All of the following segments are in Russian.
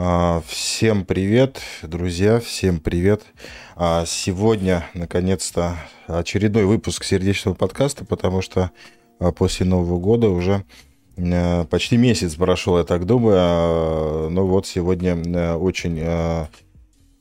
А, всем привет, друзья, всем привет. А, сегодня, наконец-то, очередной выпуск сердечного подкаста, потому что а, после Нового года уже почти месяц прошел, я так думаю. Но вот сегодня очень,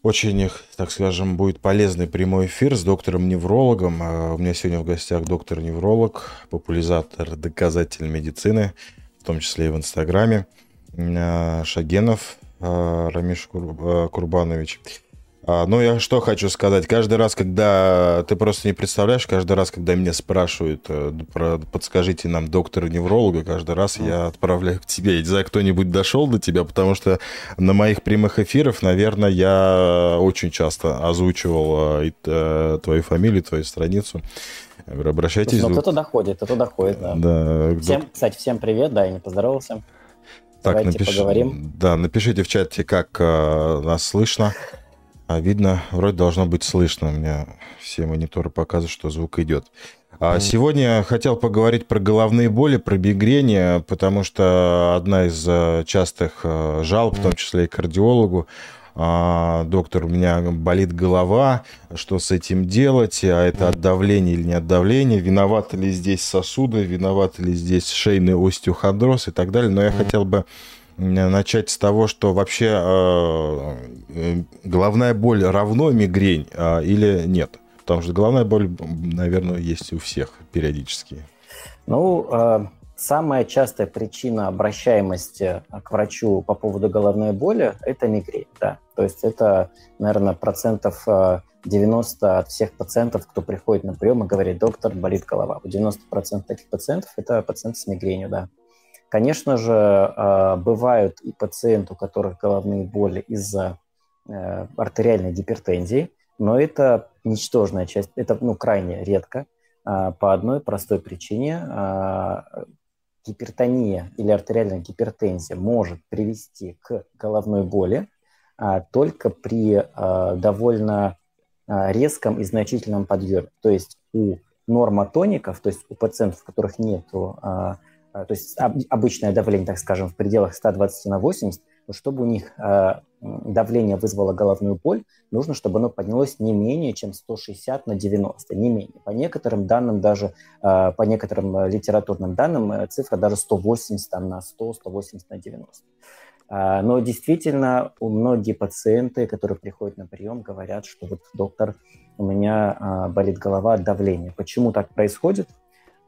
очень, так скажем, будет полезный прямой эфир с доктором-неврологом. У меня сегодня в гостях доктор-невролог, популяризатор доказательной медицины, в том числе и в Инстаграме. Шагенов Рамиш а, Курбанович. А, ну, я что хочу сказать. Каждый раз, когда... Ты просто не представляешь, каждый раз, когда меня спрашивают, э, про, подскажите нам доктора-невролога, каждый раз я отправляю к тебе. Я не знаю, кто-нибудь дошел до тебя, потому что на моих прямых эфирах, наверное, я очень часто озвучивал э, твою фамилию, твою страницу. Я говорю, обращайтесь. Ну, кто-то доходит, кто-то доходит, да. да. Всем, кстати, всем привет, да, я не поздоровался. Так, Давайте напиш... поговорим. Да, напишите в чате, как э, нас слышно. А видно, вроде должно быть слышно. У меня все мониторы показывают, что звук идет. А mm. Сегодня хотел поговорить про головные боли, про мигрени, потому что одна из э, частых э, жалоб, в том числе и кардиологу, доктор, у меня болит голова, что с этим делать, а это от давления или не от давления, виноваты ли здесь сосуды, виноваты ли здесь шейный остеохондроз и так далее. Но я хотел бы начать с того, что вообще а, э, головная боль равно мигрень а, или нет? Потому что головная боль, наверное, есть у всех периодически. Ну, а, Самая частая причина обращаемости к врачу по поводу головной боли – это мигрень. Да. То есть это, наверное, процентов 90 э, от всех пациентов, кто приходит на прием и говорит, доктор, болит голова. 90% таких пациентов – это пациенты с мигренью, да. Конечно же, э, бывают и пациенты, у которых головные боли из-за э, артериальной гипертензии, но это ничтожная часть, это ну, крайне редко по одной простой причине гипертония или артериальная гипертензия может привести к головной боли только при а, довольно а, резком и значительном подъеме. То есть у нормотоников, то есть у пациентов, у которых нет, а, а, то есть об, обычное давление, так скажем, в пределах 120 на 80, чтобы у них а, давление вызвало головную боль, нужно, чтобы оно поднялось не менее, чем 160 на 90, не менее. По некоторым данным, даже а, по некоторым литературным данным, э, цифра даже 180 там, на 100, 180 на 90. А, но действительно, у многие пациенты, которые приходят на прием, говорят, что вот доктор, у меня болит голова от давления. Почему так происходит?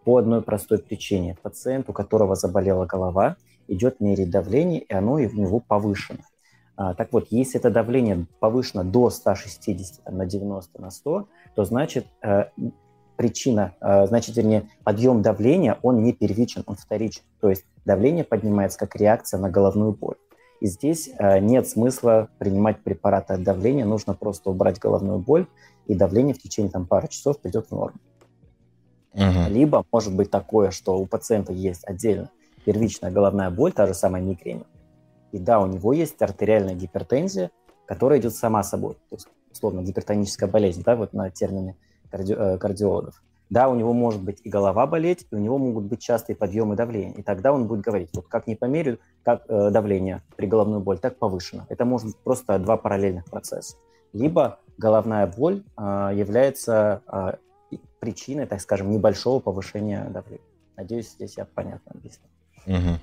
По одной простой причине. Пациент, у которого заболела голова, идет мерить давление, и оно у него повышено. А, так вот, если это давление повышено до 160 там, на 90 на 100, то значит э, причина, э, значит, вернее, подъем давления, он не первичен, он вторичен. То есть давление поднимается как реакция на головную боль. И здесь э, нет смысла принимать препараты от давления, нужно просто убрать головную боль, и давление в течение там, пары часов придет в норму. Uh-huh. Либо может быть такое, что у пациента есть отдельно первичная головная боль, та же самая мигрень, и да, у него есть артериальная гипертензия, которая идет сама собой, то есть, условно, гипертоническая болезнь, да, вот на термине карди- э, кардиологов. Да, у него может быть и голова болеть, и у него могут быть частые подъемы давления. И тогда он будет говорить, вот как не померю, как э, давление при головной боли, так повышено. Это может быть просто два параллельных процесса. Либо головная боль э, является э, причиной, так скажем, небольшого повышения давления. Надеюсь, здесь я понятно объяснил. Угу.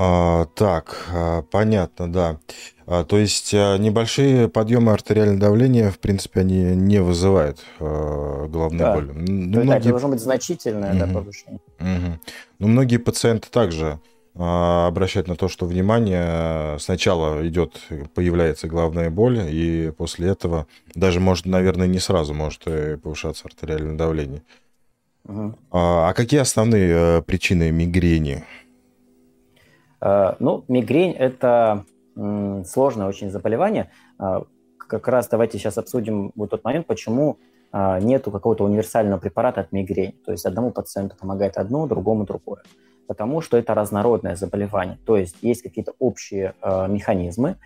А, так, а, понятно, да. А, то есть а, небольшие подъемы артериального давления, в принципе, они не вызывают а, головной да. боли. Ну, то многие... это должно быть значительное угу. да, повышение. Угу. Но многие пациенты также а, обращают на то, что внимание сначала идет, появляется головная боль, и после этого даже, может, наверное, не сразу может э, повышаться артериальное давление. Угу. А, а какие основные э, причины мигрени? Э, ну, мигрень – это сложное очень заболевание. Э, как раз давайте сейчас обсудим вот тот момент, почему э, нету какого-то универсального препарата от мигрени. То есть одному пациенту помогает одно, другому другое. Потому что это разнородное заболевание. То есть есть какие-то общие механизмы,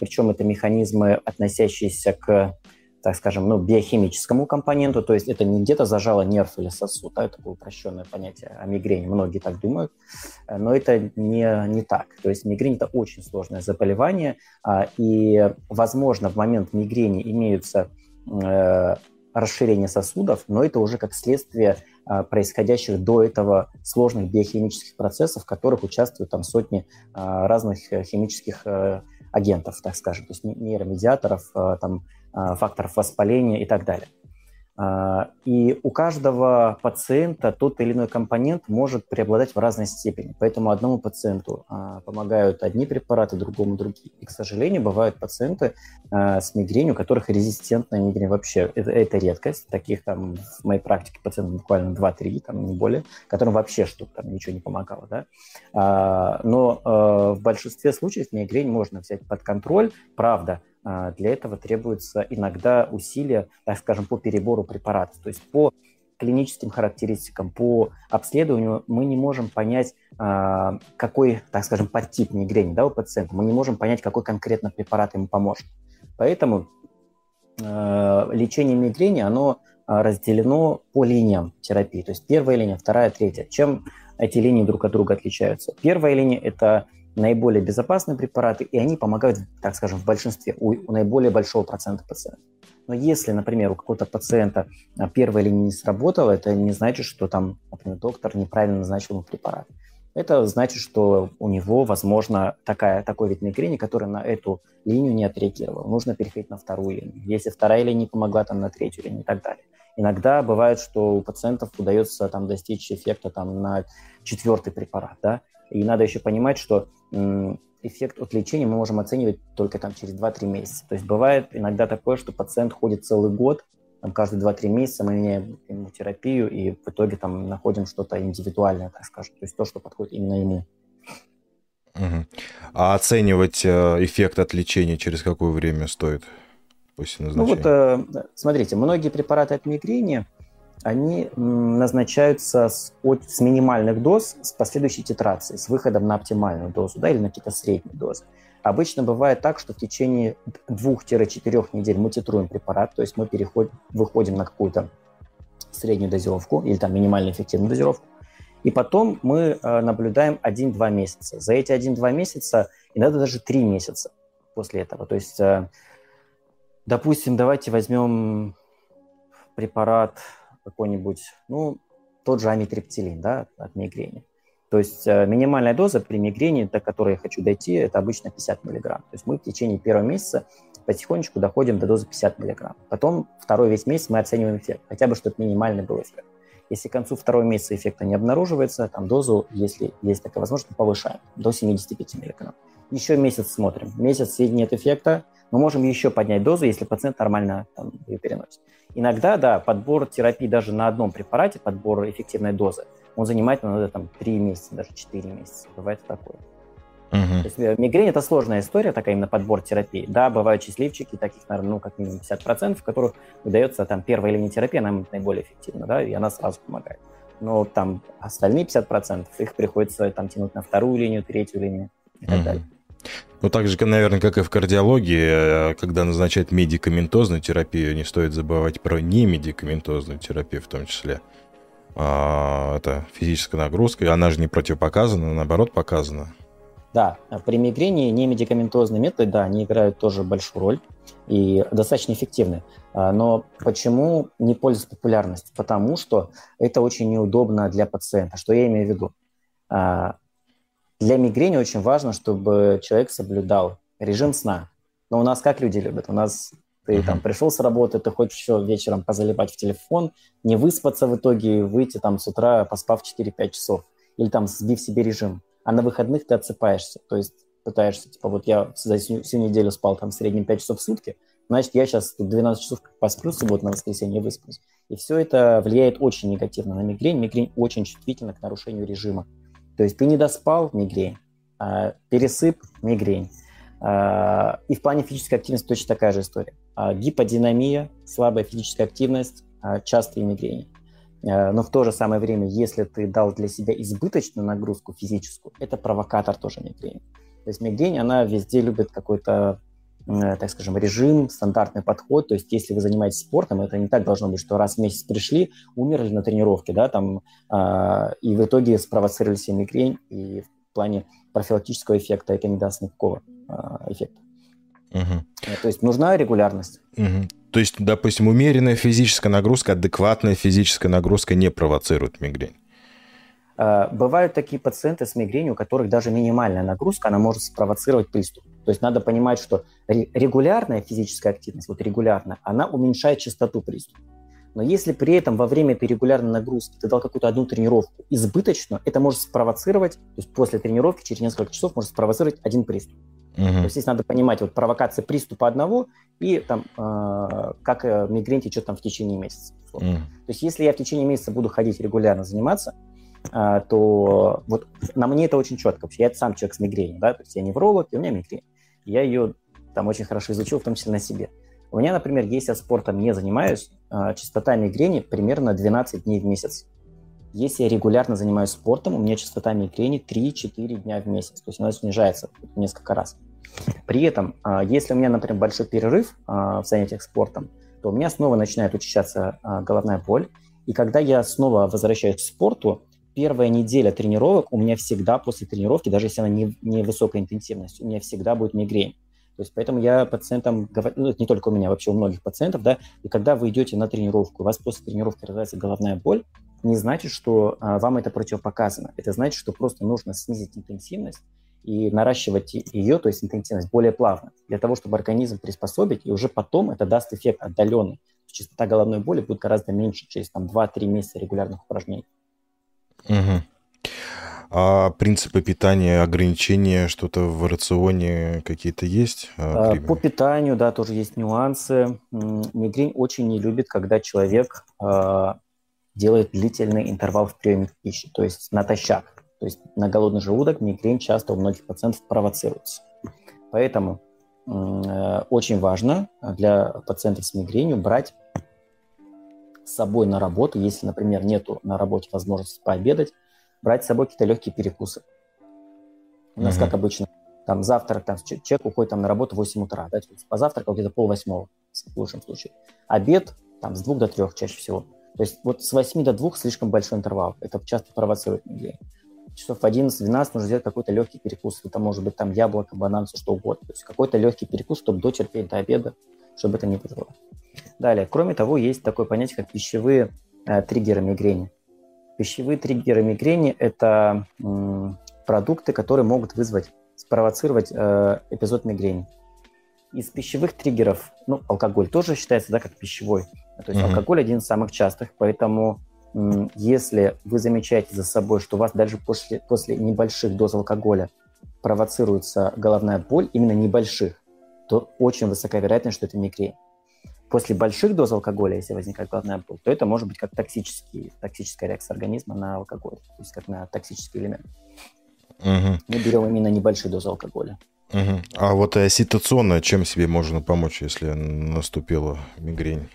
причем это механизмы, относящиеся к так скажем, ну, биохимическому компоненту, то есть это не где-то зажало нерв или сосуд, да, это такое упрощенное понятие о мигрени, многие так думают, но это не, не так. То есть мигрень – это очень сложное заболевание, а, и, возможно, в момент мигрени имеются э, расширение сосудов, но это уже как следствие а, происходящих до этого сложных биохимических процессов, в которых участвуют там сотни а, разных э, химических э, агентов, так скажем, то есть нейромедиаторов, там, факторов воспаления и так далее. А, и у каждого пациента тот или иной компонент может преобладать в разной степени. Поэтому одному пациенту а, помогают одни препараты, другому другие. И, к сожалению, бывают пациенты с мигренью, у которых резистентная мигрень вообще. Это, это редкость. Таких там в моей практике пациентов буквально 2-3, там не более, которым вообще что-то там ничего не помогало. Да? Но в большинстве случаев мигрень можно взять под контроль. Правда, для этого требуется иногда усилия, так скажем, по перебору препаратов. То есть по клиническим характеристикам, по обследованию мы не можем понять, а, какой, так скажем, подтип мигрени да, у пациента. Мы не можем понять, какой конкретно препарат ему поможет. Поэтому а, лечение мигрени, оно разделено по линиям терапии. То есть первая линия, вторая, третья. Чем эти линии друг от друга отличаются? Первая линия – это наиболее безопасные препараты, и они помогают, так скажем, в большинстве, у, у наиболее большого процента пациентов. Но если, например, у какого-то пациента а, первая линия не сработала, это не значит, что там, например, доктор неправильно назначил ему препарат. Это значит, что у него, возможно, такая, такой вид мигрени, который на эту линию не отреагировал. Нужно переходить на вторую линию. Если вторая линия не помогла, там на третью линию и так далее. Иногда бывает, что у пациентов удается там достичь эффекта там, на четвертый препарат, да, и надо еще понимать, что эффект от лечения мы можем оценивать только там через 2-3 месяца. То есть бывает иногда такое, что пациент ходит целый год, там, каждые 2-3 месяца мы меняем ему терапию, и в итоге там находим что-то индивидуальное, так скажем, то есть то, что подходит именно ему. Угу. А оценивать э, эффект от лечения через какое время стоит после назначения? Ну вот, э, смотрите, многие препараты от мигрени – они назначаются с, от, с минимальных доз с последующей титрацией, с выходом на оптимальную дозу да, или на какие-то средние дозы. Обычно бывает так, что в течение 2-4 недель мы титруем препарат, то есть мы переходим, выходим на какую-то среднюю дозировку или там минимально эффективную дозировку, и потом мы э, наблюдаем 1-2 месяца. За эти 1-2 месяца, иногда даже 3 месяца после этого. То есть, э, допустим, давайте возьмем препарат какой-нибудь, ну, тот же амитриптилин, да, от мигрени. То есть э, минимальная доза при мигрени, до которой я хочу дойти, это обычно 50 миллиграмм. То есть мы в течение первого месяца потихонечку доходим до дозы 50 миллиграмм. Потом второй весь месяц мы оцениваем эффект, хотя бы чтобы минимальный был эффект. Если к концу второго месяца эффекта не обнаруживается, там дозу, если есть такая возможность, повышаем до 75 миллиграмм. Еще месяц смотрим. Месяц нет эффекта, мы можем еще поднять дозу, если пациент нормально там, ее переносит. Иногда, да, подбор терапии даже на одном препарате, подбор эффективной дозы, он занимает иногда там 3 месяца, даже 4 месяца. Бывает такое. Uh-huh. То есть э, мигрень – это сложная история, такая именно подбор терапии. Да, бывают счастливчики, таких, наверное, ну, как минимум 50%, в которых выдается там первая линия терапии, она наиболее эффективна, да, и она сразу помогает. Но там остальные 50%, их приходится там тянуть на вторую линию, третью линию и так uh-huh. далее. Ну, так же, наверное, как и в кардиологии, э, когда назначать медикаментозную терапию, не стоит забывать про немедикаментозную терапию в том числе. А, это физическая нагрузка, она же не противопоказана, наоборот показана. Да, при мигрени немедикаментозные методы, да, они играют тоже большую роль и достаточно эффективны. А, но почему не пользуются популярностью? Потому что это очень неудобно для пациента. Что я имею в виду? А, для мигрени очень важно, чтобы человек соблюдал режим сна. Но у нас как люди любят? У нас ты uh-huh. там пришел с работы, ты хочешь еще вечером позалипать в телефон, не выспаться в итоге, выйти там с утра, поспав 4-5 часов. Или там сбив себе режим. А на выходных ты отсыпаешься. То есть пытаешься, типа, вот я за всю, всю неделю спал там в среднем 5 часов в сутки, значит, я сейчас 12 часов посплю, субботу на воскресенье высплюсь. И все это влияет очень негативно на мигрень. Мигрень очень чувствительна к нарушению режима. То есть ты не доспал – мигрень, а пересып – мигрень. А, и в плане физической активности точно такая же история. А, гиподинамия, слабая физическая активность, частые мигрени. Но в то же самое время, если ты дал для себя избыточную нагрузку физическую, это провокатор тоже мигрени. То есть мигрень, она везде любит какой-то э, так скажем, режим, стандартный подход. То есть, если вы занимаетесь спортом, это не так должно быть, что раз в месяц пришли, умерли на тренировке, да, там, э, и в итоге спровоцировали себе мигрень, и в плане профилактического эффекта это не даст никакого э, эффекта. Угу. То есть нужна регулярность. Угу. То есть, допустим, умеренная физическая нагрузка, адекватная физическая нагрузка не провоцирует мигрень? Э, бывают такие пациенты с мигренью, у которых даже минимальная нагрузка, она может спровоцировать приступ. То есть надо понимать, что регулярная физическая активность, вот регулярная, она уменьшает частоту приступа. Но если при этом во время этой регулярной нагрузки ты дал какую-то одну тренировку избыточно, это может спровоцировать, то есть после тренировки через несколько часов может спровоцировать один приступ. Угу. То есть здесь надо понимать вот провокация приступа одного и там э, как мигрень течет там в течение месяца. Угу. То есть если я в течение месяца буду ходить регулярно заниматься, э, то вот на мне это очень четко. Вообще я сам человек с мигренью, да, то есть я невролог, и у меня мигрень. Я ее там очень хорошо изучил, в том числе на себе. У меня, например, если я спортом не занимаюсь, э, частота мигрени примерно 12 дней в месяц. Если я регулярно занимаюсь спортом, у меня частота мигрени 3-4 дня в месяц. То есть она снижается несколько раз. При этом, а, если у меня, например, большой перерыв а, в занятиях спортом, то у меня снова начинает учащаться а, головная боль. И когда я снова возвращаюсь к спорту, первая неделя тренировок у меня всегда после тренировки, даже если она не, не высокой интенсивности, у меня всегда будет мигрень. То есть поэтому я пациентам говорю, ну, это не только у меня, вообще у многих пациентов, да, и когда вы идете на тренировку, у вас после тренировки развивается головная боль, не значит, что а, вам это противопоказано. Это значит, что просто нужно снизить интенсивность и наращивать ее, то есть интенсивность, более плавно, для того, чтобы организм приспособить, и уже потом это даст эффект отдаленный. Частота головной боли будет гораздо меньше через там, 2-3 месяца регулярных упражнений. Угу. А принципы питания, ограничения, что-то в рационе какие-то есть? А, по питанию, да, тоже есть нюансы. Мигрень очень не любит, когда человек а, делает длительный интервал в приеме пищи, то есть натощак. То есть на голодный желудок мигрень часто у многих пациентов провоцируется. Поэтому э, очень важно для пациентов с мигренью брать с собой на работу, если, например, нету на работе возможности пообедать, брать с собой какие-то легкие перекусы. У нас, mm-hmm. как обычно, там завтрак, там, человек уходит там на работу в 8 утра, да, позавтракал где-то пол восьмого, в лучшем случае. Обед там с 2 до 3 чаще всего. То есть вот с 8 до 2 слишком большой интервал. Это часто провоцирует мигрень часов в 11-12 нужно сделать какой-то легкий перекус. Это может быть там яблоко, банан, все что угодно. То есть какой-то легкий перекус, чтобы дотерпеть до обеда, чтобы это не было. Далее, кроме того, есть такое понятие, как пищевые э, триггеры мигрени. Пищевые триггеры мигрени – это м, продукты, которые могут вызвать, спровоцировать э, эпизод мигрени. Из пищевых триггеров, ну, алкоголь тоже считается, да, как пищевой. То есть mm-hmm. алкоголь один из самых частых, поэтому если вы замечаете за собой, что у вас даже после, после небольших доз алкоголя провоцируется головная боль, именно небольших, то очень высока вероятность, что это мигрень. После больших доз алкоголя, если возникает головная боль, то это может быть как токсический, токсическая реакция организма на алкоголь, то есть как на токсический элемент. Угу. Мы берем именно небольшие дозы алкоголя. Угу. А вот э, ситуационно чем себе можно помочь, если наступила мигрень?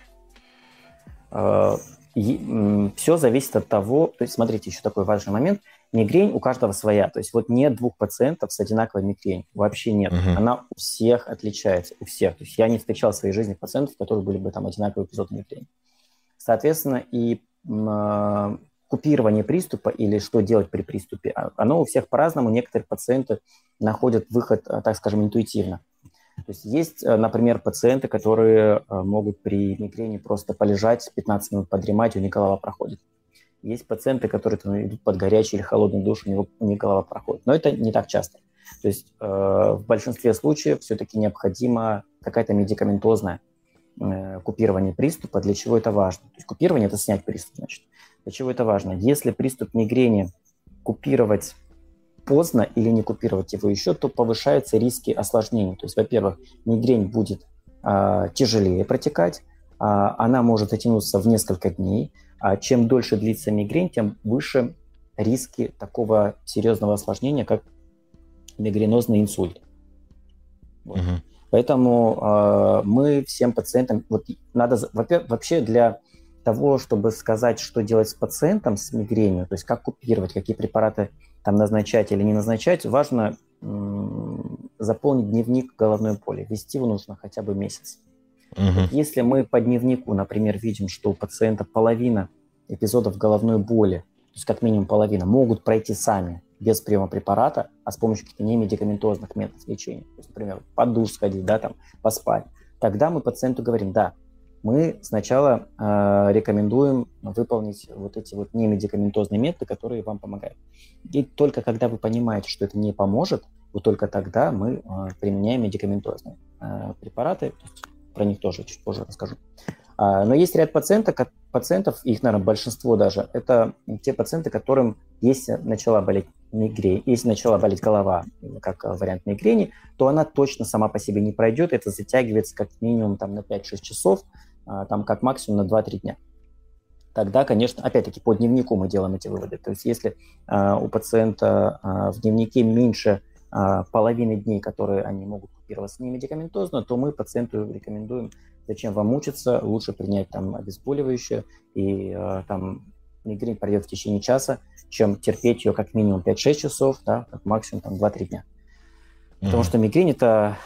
А, все зависит от того, то есть смотрите, еще такой важный момент, мигрень у каждого своя, то есть вот нет двух пациентов с одинаковой мигрень, вообще нет, uh-huh. она у всех отличается, у всех, то есть я не встречал в своей жизни пациентов, которые были бы там одинаковые эпизоды мигрени. Соответственно, и э, купирование приступа или что делать при приступе, а, оно у всех по-разному, некоторые пациенты находят выход, э, так скажем, интуитивно. То есть есть, э, например, пациенты, которые э, могут при мигрени просто полежать, 15 минут подремать, у них голова проходит. Есть пациенты, которые там, идут под горячий или холодный душ, у, него, у них голова проходит. Но это не так часто. То есть э, в большинстве случаев все-таки необходимо какая-то медикаментозная э, купирование приступа. Для чего это важно? То есть купирование – это снять приступ, значит. Для чего это важно? Если приступ мигрени купировать поздно или не купировать его еще, то повышаются риски осложнений. То есть, во-первых, мигрень будет а, тяжелее протекать, а, она может затянуться в несколько дней. А чем дольше длится мигрень, тем выше риски такого серьезного осложнения, как мигренозный инсульт. Вот. Угу. Поэтому э, мы всем пациентам, вот надо вообще для того, чтобы сказать, что делать с пациентом с мигренью, то есть как купировать, какие препараты там назначать или не назначать, важно заполнить дневник головной боли. Вести его нужно хотя бы месяц. Угу. Если мы по дневнику, например, видим, что у пациента половина эпизодов головной боли, то есть как минимум половина, могут пройти сами без приема препарата, а с помощью каких-то немедикаментозных методов лечения, то есть, например, под душ сходить, да, там, поспать, тогда мы пациенту говорим, да, мы сначала э, рекомендуем выполнить вот эти вот немедикаментозные методы, которые вам помогают. И только когда вы понимаете, что это не поможет, вот только тогда мы э, применяем медикаментозные э, препараты. Про них тоже чуть позже расскажу. А, но есть ряд пациентов, пациентов, их, наверное, большинство даже, это те пациенты, которым если начала болеть мигрень, если начала болеть голова, как вариант мигрени, то она точно сама по себе не пройдет, это затягивается как минимум там, на 5-6 часов, там как максимум на 2-3 дня. Тогда, конечно, опять-таки по дневнику мы делаем эти выводы. То есть если э, у пациента э, в дневнике меньше половины дней, которые они могут купироваться не медикаментозно, то мы пациенту рекомендуем, зачем вам мучиться, лучше принять там обезболивающее, и там мигрень пройдет в течение часа, чем терпеть ее как минимум 5-6 часов, да, как максимум там 2-3 дня. Потому mm-hmm. что мигрень это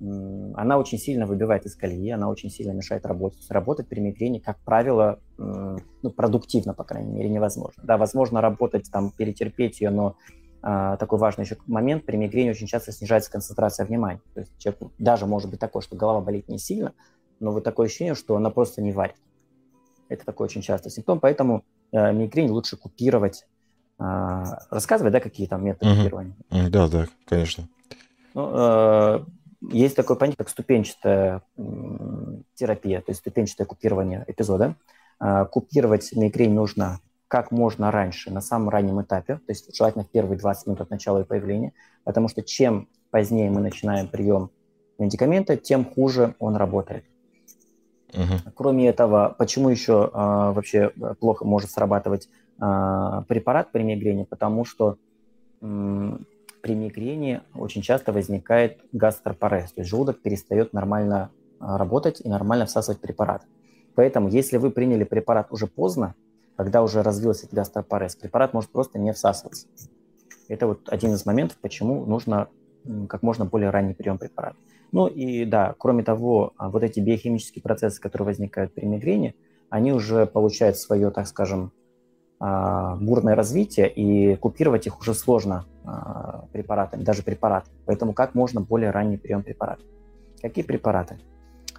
она очень сильно выбивает из колеи, она очень сильно мешает работать. Работать при мигрени, как правило, ну, продуктивно, по крайней мере, невозможно. Да, возможно работать, там, перетерпеть ее, но а, такой важный еще момент, при мигрени очень часто снижается концентрация внимания. То есть человек даже может быть такое, что голова болит не сильно, но вот такое ощущение, что она просто не варит. Это такой очень частый симптом, поэтому э, мигрень лучше купировать. Э, рассказывай, да, какие там методы угу. купирования? Да, да, конечно. Ну, э, есть такое понятие, как ступенчатая терапия, то есть ступенчатое купирование эпизода. А, купировать мигрень нужно как можно раньше, на самом раннем этапе, то есть желательно в первые 20 минут от начала ее появления, потому что чем позднее мы начинаем прием медикамента, тем хуже он работает. Uh-huh. Кроме этого, почему еще а, вообще плохо может срабатывать а, препарат при мигрени? Потому что при мигрени очень часто возникает гастропарез, то есть желудок перестает нормально а, работать и нормально всасывать препарат. Поэтому, если вы приняли препарат уже поздно, когда уже развился этот гастропарез, препарат может просто не всасываться. Это вот один из моментов, почему нужно как можно более ранний прием препарата. Ну и да, кроме того, а, вот эти биохимические процессы, которые возникают при мигрени, они уже получают свое, так скажем, бурное развитие, и купировать их уже сложно а, препаратами, даже препараты. Поэтому как можно более ранний прием препаратов? Какие препараты?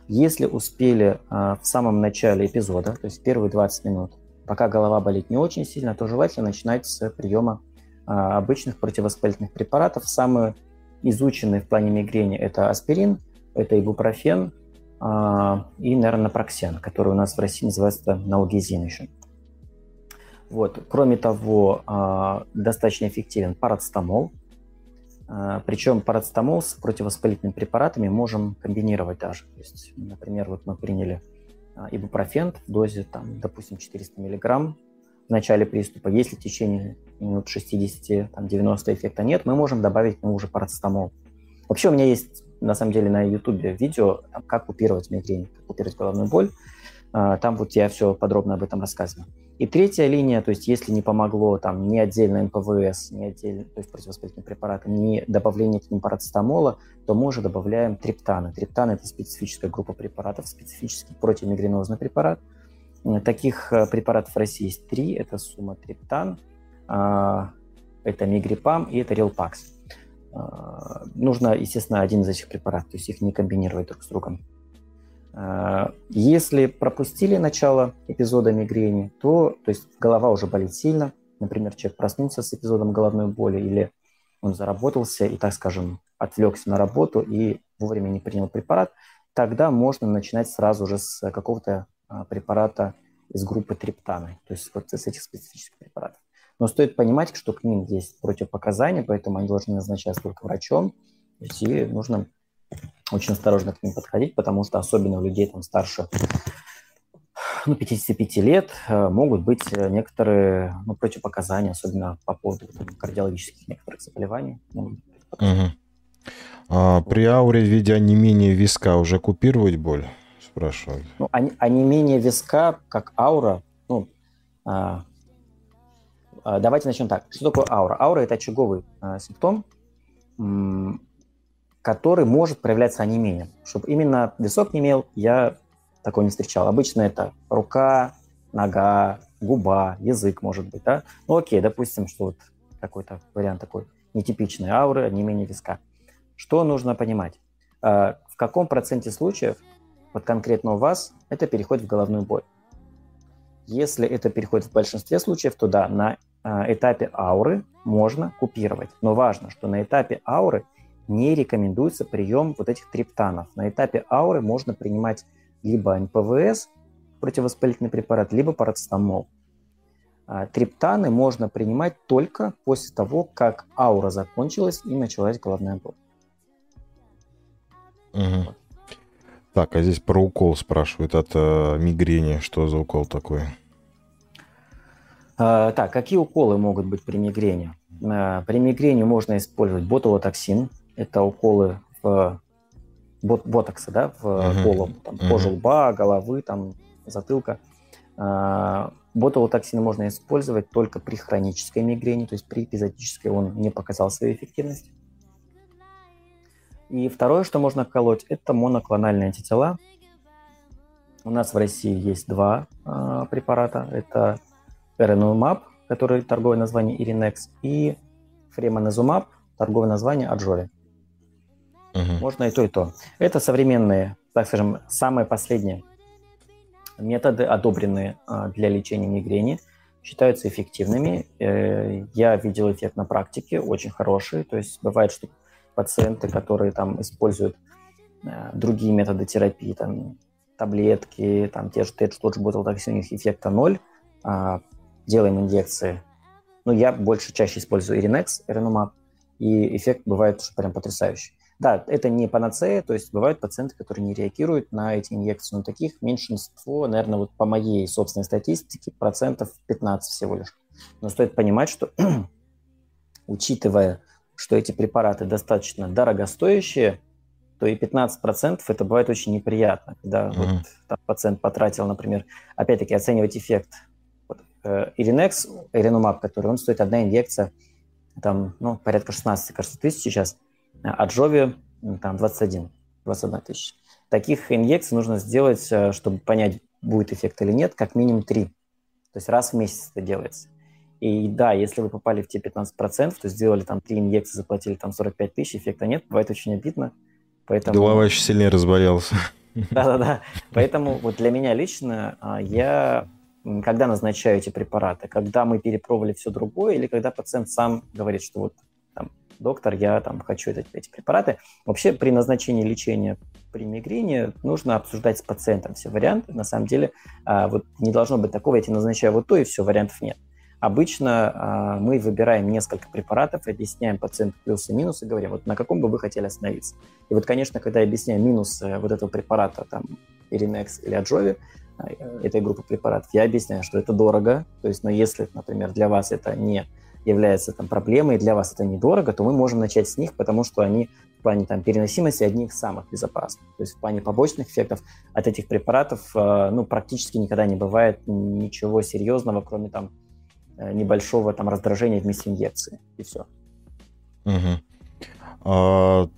Если успели а, в самом начале эпизода, то есть первые 20 минут, пока голова болит не очень сильно, то желательно начинать с приема обычных противовоспалительных препаратов. Самые изученные в плане мигрени это аспирин, это ибупрофен и, наверное, напроксен, который у нас в России называется налгезин еще. Вот. Кроме того, а, достаточно эффективен парацетамол. А, Причем парацетамол с противовоспалительными препаратами можем комбинировать даже. То есть, например, вот мы приняли а, ибупрофен в дозе, там, допустим, 400 мг в начале приступа. Если в течение минут 60-90 эффекта нет, мы можем добавить к нему уже парацетамол. Вообще у меня есть, на самом деле, на YouTube видео, как купировать мигрень, как купировать головную боль. Там вот я все подробно об этом рассказываю. И третья линия, то есть если не помогло там ни отдельно МПВС, ни отдельно, то есть противовоспалительные препараты, ни добавление к ним парацетамола, то мы уже добавляем триптаны. Триптан – это специфическая группа препаратов, специфический противомигренозный препарат. Э, таких э, препаратов в России есть три. Это суматриптан, а, это мигрипам и это релпакс. А, нужно, естественно, один из этих препаратов, то есть их не комбинировать друг с другом. А, если пропустили начало эпизода мигрени, то, то есть голова уже болит сильно, например, человек проснулся с эпизодом головной боли или он заработался и, так скажем, отвлекся на работу и вовремя не принял препарат, тогда можно начинать сразу же с какого-то а, препарата из группы триптаны, то есть вот с этих специфических препаратов. Но стоит понимать, что к ним есть противопоказания, поэтому они должны назначаться только врачом, и нужно очень осторожно к ним подходить, потому что особенно у людей там старше ну, 55 лет э, могут быть э, некоторые ну, противопоказания, особенно по поводу там, кардиологических некоторых заболеваний. Угу. А, при ауре в виде онемения виска уже купировать боль? Спрашивают. Ну, онемение виска, как аура, ну, а, а, давайте начнем так. Что такое аура? Аура – это очаговый а, симптом, который может проявляться онемением. Чтобы именно висок не имел, я такого не встречал. Обычно это рука, нога, губа, язык, может быть, да? Ну, окей, допустим, что вот какой-то вариант такой нетипичной ауры, не менее виска. Что нужно понимать? Э, в каком проценте случаев, вот конкретно у вас, это переходит в головную боль? Если это переходит в большинстве случаев, то да, на э, этапе ауры можно купировать. Но важно, что на этапе ауры не рекомендуется прием вот этих триптанов. На этапе ауры можно принимать либо НПВС, противовоспалительный препарат, либо парацетамол. А, триптаны можно принимать только после того, как аура закончилась и началась головная боль. Угу. Так, а здесь про укол спрашивают от э, мигрени. Что за укол такой? А, так, какие уколы могут быть при мигрени? А, при мигрени можно использовать ботулотоксин. Это уколы в бот, ботокса, да, в uh-huh. голову, там, uh-huh. кожу лба, головы, там, затылка. А, ботулотоксин можно использовать только при хронической мигрени, то есть при эпизодической он не показал свою эффективность. И второе, что можно колоть, это моноклональные антитела. У нас в России есть два э, препарата. Это Эренумаб, который торговое название Irinex, и Фремонезумаб, торговое название Аджоли. Угу. Можно и то, и то. Это современные, так скажем, самые последние методы, одобренные а, для лечения мигрени, считаются эффективными. Э, я видел эффект на практике, очень хороший. То есть бывает, что пациенты, которые там используют э, другие методы терапии, там таблетки, там те же тот же ботулотоксин, у них эффекта ноль, а, делаем инъекции. Ну, я больше чаще использую Irinex, Erenumab, и эффект бывает прям потрясающий. Да, это не панацея, то есть бывают пациенты, которые не реагируют на эти инъекции, но таких меньшинство, наверное, вот по моей собственной статистике, процентов 15 всего лишь. Но стоит понимать, что учитывая, что эти препараты достаточно дорогостоящие, то и 15% это бывает очень неприятно, когда mm-hmm. вот, там, пациент потратил, например, опять-таки оценивать эффект. Вот, э, Irinex, Иринумаб, который, он стоит одна инъекция, там, ну, порядка 16, кажется, тысяч сейчас – а Джови там 21, 21 тысяч. Таких инъекций нужно сделать, э, чтобы понять, будет эффект или нет, как минимум 3. То есть раз в месяц это делается. И да, если вы попали в те 15%, то сделали там 3 инъекции, заплатили там 45 тысяч, эффекта нет, бывает очень обидно. Поэтому... Голова еще сильнее разболелся. Да-да-да. Поэтому вот для меня лично а, я когда назначаю эти препараты, когда мы перепробовали все другое, или когда пациент сам говорит, что вот доктор, я там хочу эти, эти препараты. Вообще при назначении лечения при мигрени нужно обсуждать с пациентом все варианты. На самом деле а, вот не должно быть такого, я тебе назначаю вот то, и все, вариантов нет. Обычно а, мы выбираем несколько препаратов, объясняем пациенту плюсы и минусы, говорим, вот на каком бы вы хотели остановиться. И вот, конечно, когда я объясняю минусы вот этого препарата, там, Irinex или Аджови, этой группы препаратов, я объясняю, что это дорого, то есть, но если, например, для вас это не является там проблемой, и для вас это недорого, то мы можем начать с них, потому что они в плане там, переносимости одни из самых безопасных. То есть в плане побочных эффектов от этих препаратов э, ну, практически никогда не бывает ничего серьезного, кроме там э, небольшого там раздражения вместе инъекции, и все. Угу. А,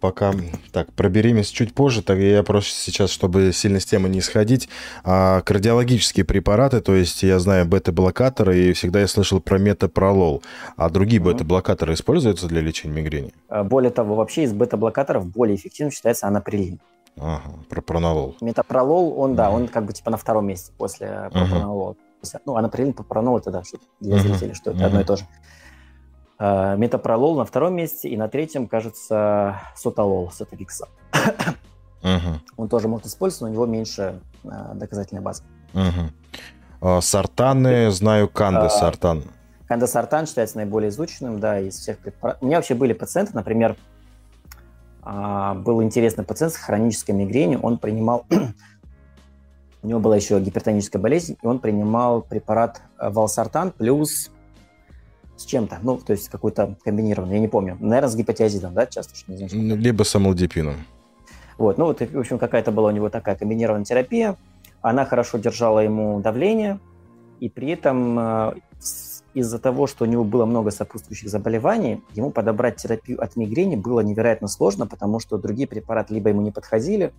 пока так про беременность чуть позже, так я просто сейчас, чтобы сильно с темы не сходить, а, кардиологические препараты, то есть я знаю бета-блокаторы и всегда я слышал про метапролол, а другие mm-hmm. бета-блокаторы используются для лечения мигрени? А, более того, вообще из бета-блокаторов более эффективным считается анаприлин. Ага, пропронолол. Метапролол, он, mm-hmm. да, он как бы типа на втором месте после пропронолола. Mm-hmm. Ну, анаприлин, пропронол, это да, для зрителей, mm-hmm. что это mm-hmm. одно и то же. Э, метапролол на втором месте, и на третьем, кажется, соталол, сотовикса. Угу. Он тоже может использоваться, но у него меньше э, доказательной базы. Угу. Сартаны, знаю, канда сартан. Канда сартан считается наиболее изученным, да, из всех препаратов. У меня вообще были пациенты, например, а, был интересный пациент с хронической мигренью, он принимал, у него была еще гипертоническая болезнь, и он принимал препарат э, валсартан плюс с чем-то, ну, то есть какой-то комбинированный, я не помню. Наверное, с гипотиазидом, да, часто, что не знаю. Либо с амлодипином. Вот, ну вот, в общем, какая-то была у него такая комбинированная терапия. Она хорошо держала ему давление, И при этом э, из-за того, что у него было много сопутствующих заболеваний, ему подобрать терапию от мигрени было невероятно сложно, потому что другие препараты либо ему не подходили,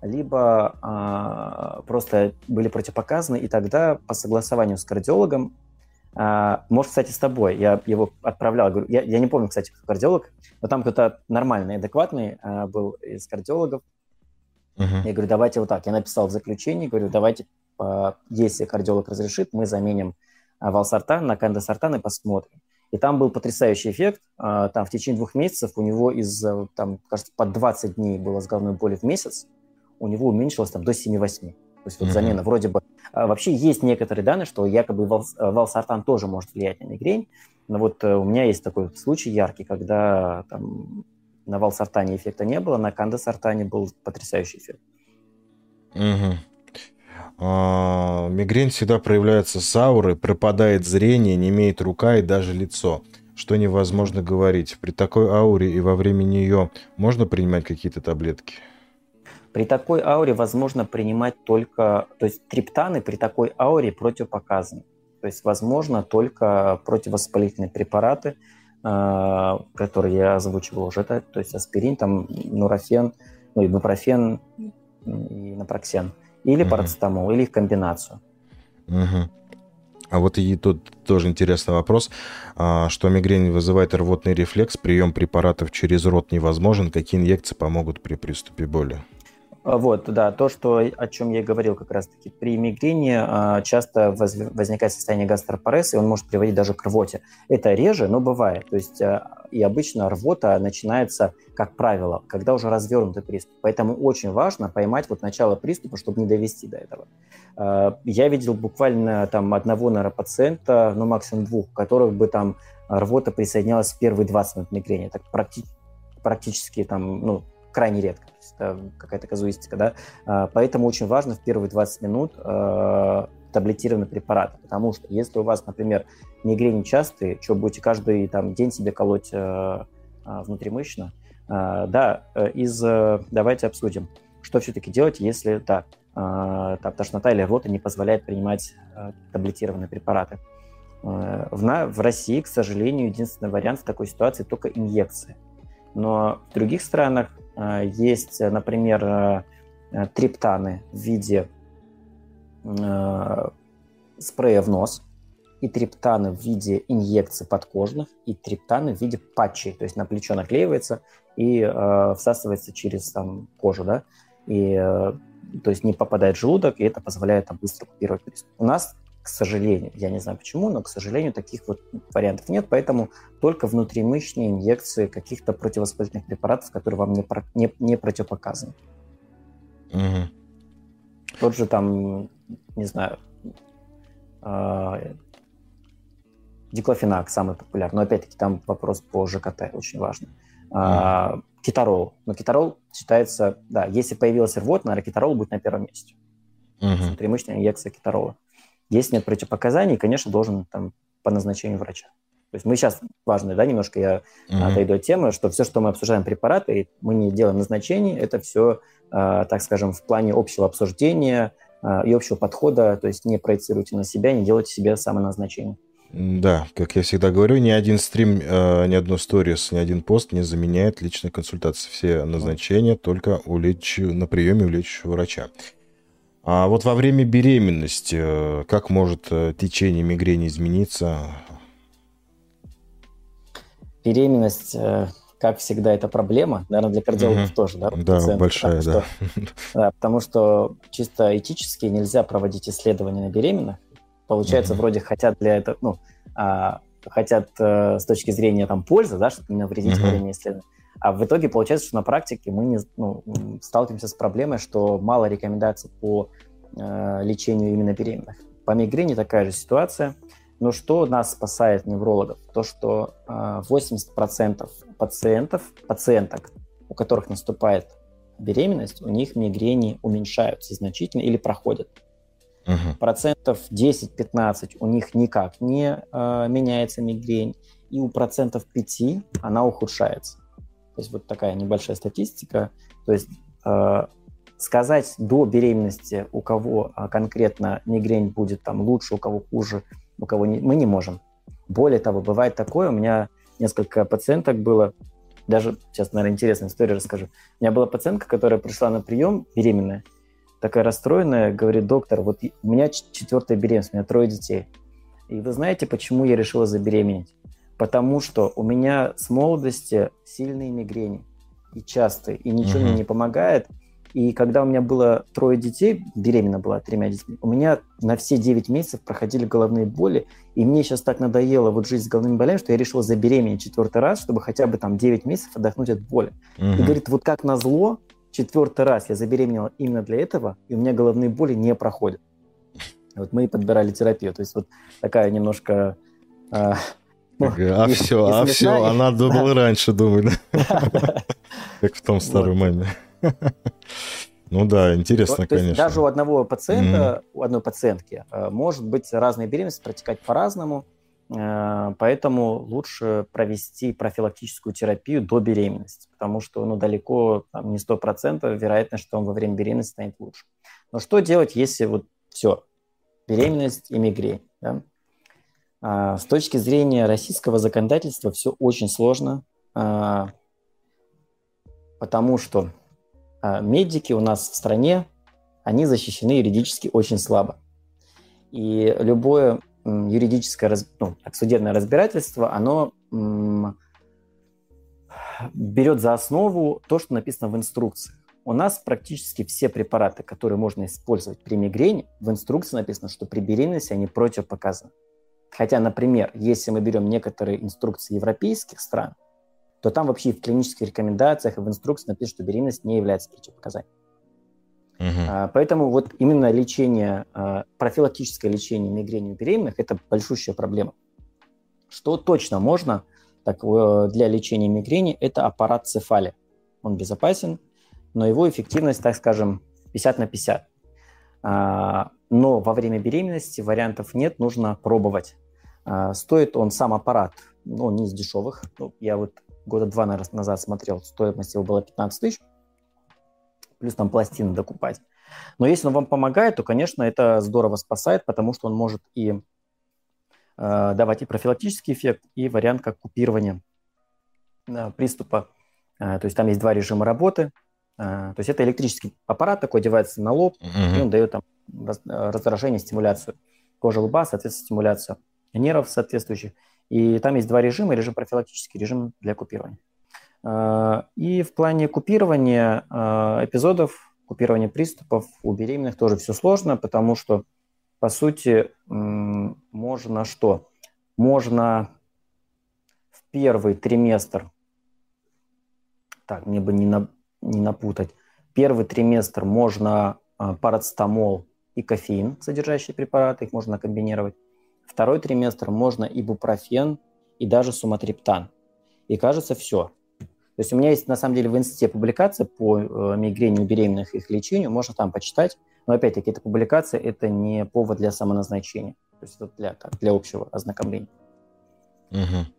либо а, просто были противопоказаны, и тогда по согласованию с кардиологом, а, может, кстати, с тобой, я его отправлял, говорю, я, я не помню, кстати, кто кардиолог, но там кто-то нормальный, адекватный а, был из кардиологов. Uh-huh. Я говорю, давайте вот так, я написал в заключении, говорю, давайте, а, если кардиолог разрешит, мы заменим а, валсартан на кандасартан и посмотрим. И там был потрясающий эффект. А, там в течение двух месяцев у него из, там, кажется, по 20 дней было с головной боли в месяц у него уменьшилось там до 7-8. То есть вот mm-hmm. замена вроде бы... А, вообще есть некоторые данные, что якобы вал, э, валсартан тоже может влиять на мигрень, но вот э, у меня есть такой случай яркий, когда там на валсартане эффекта не было, на кандасартане был потрясающий эффект. Угу. А, мигрень всегда проявляется с ауры, пропадает зрение, не имеет рука и даже лицо, что невозможно говорить. При такой ауре и во время нее можно принимать какие-то таблетки? При такой ауре возможно принимать только, то есть триптаны при такой ауре противопоказаны. То есть возможно только противовоспалительные препараты, э, которые я озвучивал уже, то есть аспирин, там нурофен, ну, ибупрофен и напроксен, или угу. парацетамол, или их комбинацию. Угу. А вот и тут тоже интересный вопрос, а, что мигрень вызывает рвотный рефлекс, прием препаратов через рот невозможен, какие инъекции помогут при приступе боли? А, вот, да, то, что, о чем я говорил как раз-таки. При мигрени а, часто воз, возникает состояние гастропареса, и он может приводить даже к рвоте. Это реже, но бывает. То есть, а, и обычно рвота начинается, как правило, когда уже развернутый приступ. Поэтому очень важно поймать вот начало приступа, чтобы не довести до этого. Я видел буквально там одного, наверное, пациента, ну, максимум двух, которых бы там рвота присоединялась в первые 20 минут мигрени. Так практи- практически там, ну, крайне редко это какая-то казуистика, да, а, поэтому очень важно в первые 20 минут а, таблетированные препараты, потому что если у вас, например, мигрени частые, что будете каждый там, день себе колоть а, внутримышечно, да, э, из, э, давайте обсудим, что все-таки делать, если, да, там, тошнота или рвота не позволяет принимать таблетированные препараты. В, на, в России, к сожалению, единственный вариант в такой ситуации только инъекции. Но в других странах есть, например, э, триптаны в виде э, спрея в нос, и триптаны в виде инъекций подкожных, и триптаны в виде патчей, то есть на плечо наклеивается и э, всасывается через там, кожу, да, и э, то есть не попадает в желудок, и это позволяет там, быстро купировать. У нас к сожалению, я не знаю почему, но, к сожалению, таких вот вариантов нет, поэтому только внутримышечные инъекции каких-то противовоспалительных препаратов, которые вам не, про, не, не противопоказаны. Угу. Тот же там, не знаю, э, диклофенак самый популярный, но опять-таки там вопрос по ЖКТ очень важный. Угу. Китарол. Но китарол считается, да, если появилась рвота, наверное, китарол будет на первом месте. Угу. Внутримышечная инъекция китарола. Если нет противопоказаний, конечно, должен там по назначению врача. То есть мы сейчас, важно, да, немножко я mm-hmm. отойду от темы, что все, что мы обсуждаем препараты, мы не делаем назначений, это все, э, так скажем, в плане общего обсуждения э, и общего подхода, то есть не проецируйте на себя, не делайте себе самоназначение. Да, как я всегда говорю, ни один стрим, э, ни одно сторис, ни один пост не заменяет личной консультации. Все назначения только у леч... на приеме у лечащего врача. А вот во время беременности э, как может э, течение мигрени измениться? Беременность, э, как всегда, это проблема. Наверное, для кардиологов угу. тоже, да? Да, пациент, большая, да. Что, да. Потому что чисто этически нельзя проводить исследования на беременных. Получается, угу. вроде хотят для этого, ну, а, хотят с точки зрения там пользы, да, чтобы не навредить угу. во время исследования а в итоге получается, что на практике мы не, ну, сталкиваемся с проблемой, что мало рекомендаций по э, лечению именно беременных. По мигрени такая же ситуация. Но что нас спасает неврологов? То, что э, 80% пациентов, пациенток, у которых наступает беременность, у них мигрени уменьшаются значительно или проходят. Uh-huh. Процентов 10-15 у них никак не э, меняется мигрень, и у процентов 5 она ухудшается. То есть вот такая небольшая статистика. То есть э, сказать до беременности, у кого а, конкретно мигрень будет там лучше, у кого хуже, у кого не, мы не можем. Более того, бывает такое, у меня несколько пациенток было, даже сейчас, наверное, интересная история расскажу. У меня была пациентка, которая пришла на прием беременная, такая расстроенная, говорит, доктор, вот у меня четвертая беременность, у меня трое детей. И вы знаете, почему я решила забеременеть? Потому что у меня с молодости сильные мигрени и частые, и ничего uh-huh. мне не помогает. И когда у меня было трое детей, беременна была тремя детьми, у меня на все 9 месяцев проходили головные боли, и мне сейчас так надоело вот жить с головными болями, что я решила забеременеть четвертый раз, чтобы хотя бы там 9 месяцев отдохнуть от боли. Угу. И говорит, вот как назло, четвертый раз я забеременела именно для этого, и у меня головные боли не проходят. Вот мы и подбирали терапию. То есть вот такая немножко... А, ну, а все, а все, а надо было раньше думать, как в том старом маме. Ну да, интересно, То конечно. даже у одного пациента, у одной пациентки э, может быть разная беременность, протекать по-разному, э, поэтому лучше провести профилактическую терапию до беременности, потому что ну, далеко там, не 100% вероятность, что он во время беременности станет лучше. Но что делать, если вот все, беременность и мигрень. Да? А, с точки зрения российского законодательства все очень сложно, а, потому что а, медики у нас в стране, они защищены юридически очень слабо. И любое юридическое, ну, судебное разбирательство, оно берет за основу то, что написано в инструкции. У нас практически все препараты, которые можно использовать при мигрени, в инструкции написано, что при беременности они противопоказаны. Хотя, например, если мы берем некоторые инструкции европейских стран, то там вообще в клинических рекомендациях и в инструкции написано, что беременность не является противопоказанием. Uh-huh. Поэтому вот именно лечение, а, профилактическое лечение мигрени у беременных – это большущая проблема. Что точно можно так, для лечения мигрени – это аппарат цефали. Он безопасен, но его эффективность, так скажем, 50 на 50. А, но во время беременности вариантов нет, нужно пробовать. А, стоит он сам аппарат, ну, не из дешевых. Ну, я вот года два назад смотрел, стоимость его была 15 тысяч, плюс там пластины докупать. Но если он вам помогает, то, конечно, это здорово спасает, потому что он может и э, давать и профилактический эффект, и вариант как купирование э, приступа. Э, то есть там есть два режима работы. Э, то есть это электрический аппарат такой, одевается на лоб, uh-huh. и он дает там раздражение, стимуляцию кожи лба, соответственно, стимуляцию нервов соответствующих. И там есть два режима, режим профилактический, режим для купирования. Э, и в плане купирования э, эпизодов, купирования приступов у беременных тоже все сложно, потому что, по сути, можно что? Можно в первый триместр, так, мне бы не, на, не напутать, первый триместр можно э, парацетамол и кофеин, содержащие препараты, их можно комбинировать. Второй триместр можно ибупрофен и даже суматриптан. И кажется, все. То есть у меня есть, на самом деле, в институте публикация по э, мигрени у беременных и их лечению, можно там почитать. Но, опять-таки, эта публикация – это не повод для самоназначения. То есть это для, так, для общего ознакомления. Угу.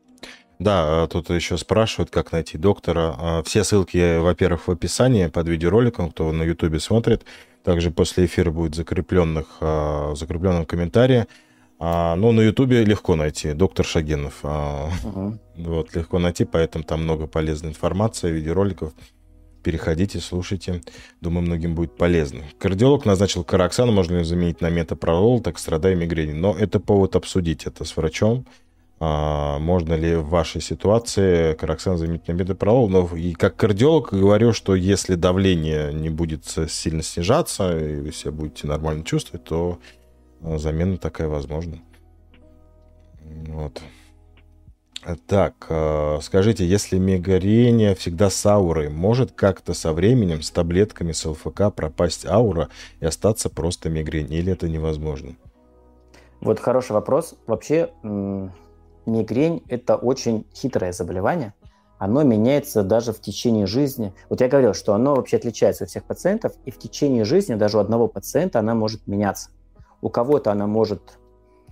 Да, а тут еще спрашивают, как найти доктора. А, все ссылки, во-первых, в описании под видеороликом, кто на YouTube смотрит. Также после эфира будет закрепленных, а, закрепленном комментарии. А, ну, на Ютубе легко найти. Доктор Шагенов. А, угу. Вот, легко найти, поэтому там много полезной информации, видеороликов. Переходите, слушайте. Думаю, многим будет полезно. Кардиолог назначил караксан, можно ли заменить на метапролол, так страдая мигрени. Но это повод обсудить это с врачом. А, можно ли в вашей ситуации караксан заменить на метапролол. Но и как кардиолог говорю, что если давление не будет сильно снижаться, и вы себя будете нормально чувствовать, то а, замена такая возможна. Вот. Так, а, скажите, если мигрень всегда с аурой, может как-то со временем с таблетками с ЛФК пропасть аура и остаться просто мигрень, или это невозможно? Вот хороший вопрос. Вообще, мигрень – это очень хитрое заболевание. Оно меняется даже в течение жизни. Вот я говорил, что оно вообще отличается у всех пациентов, и в течение жизни даже у одного пациента она может меняться у кого-то она может...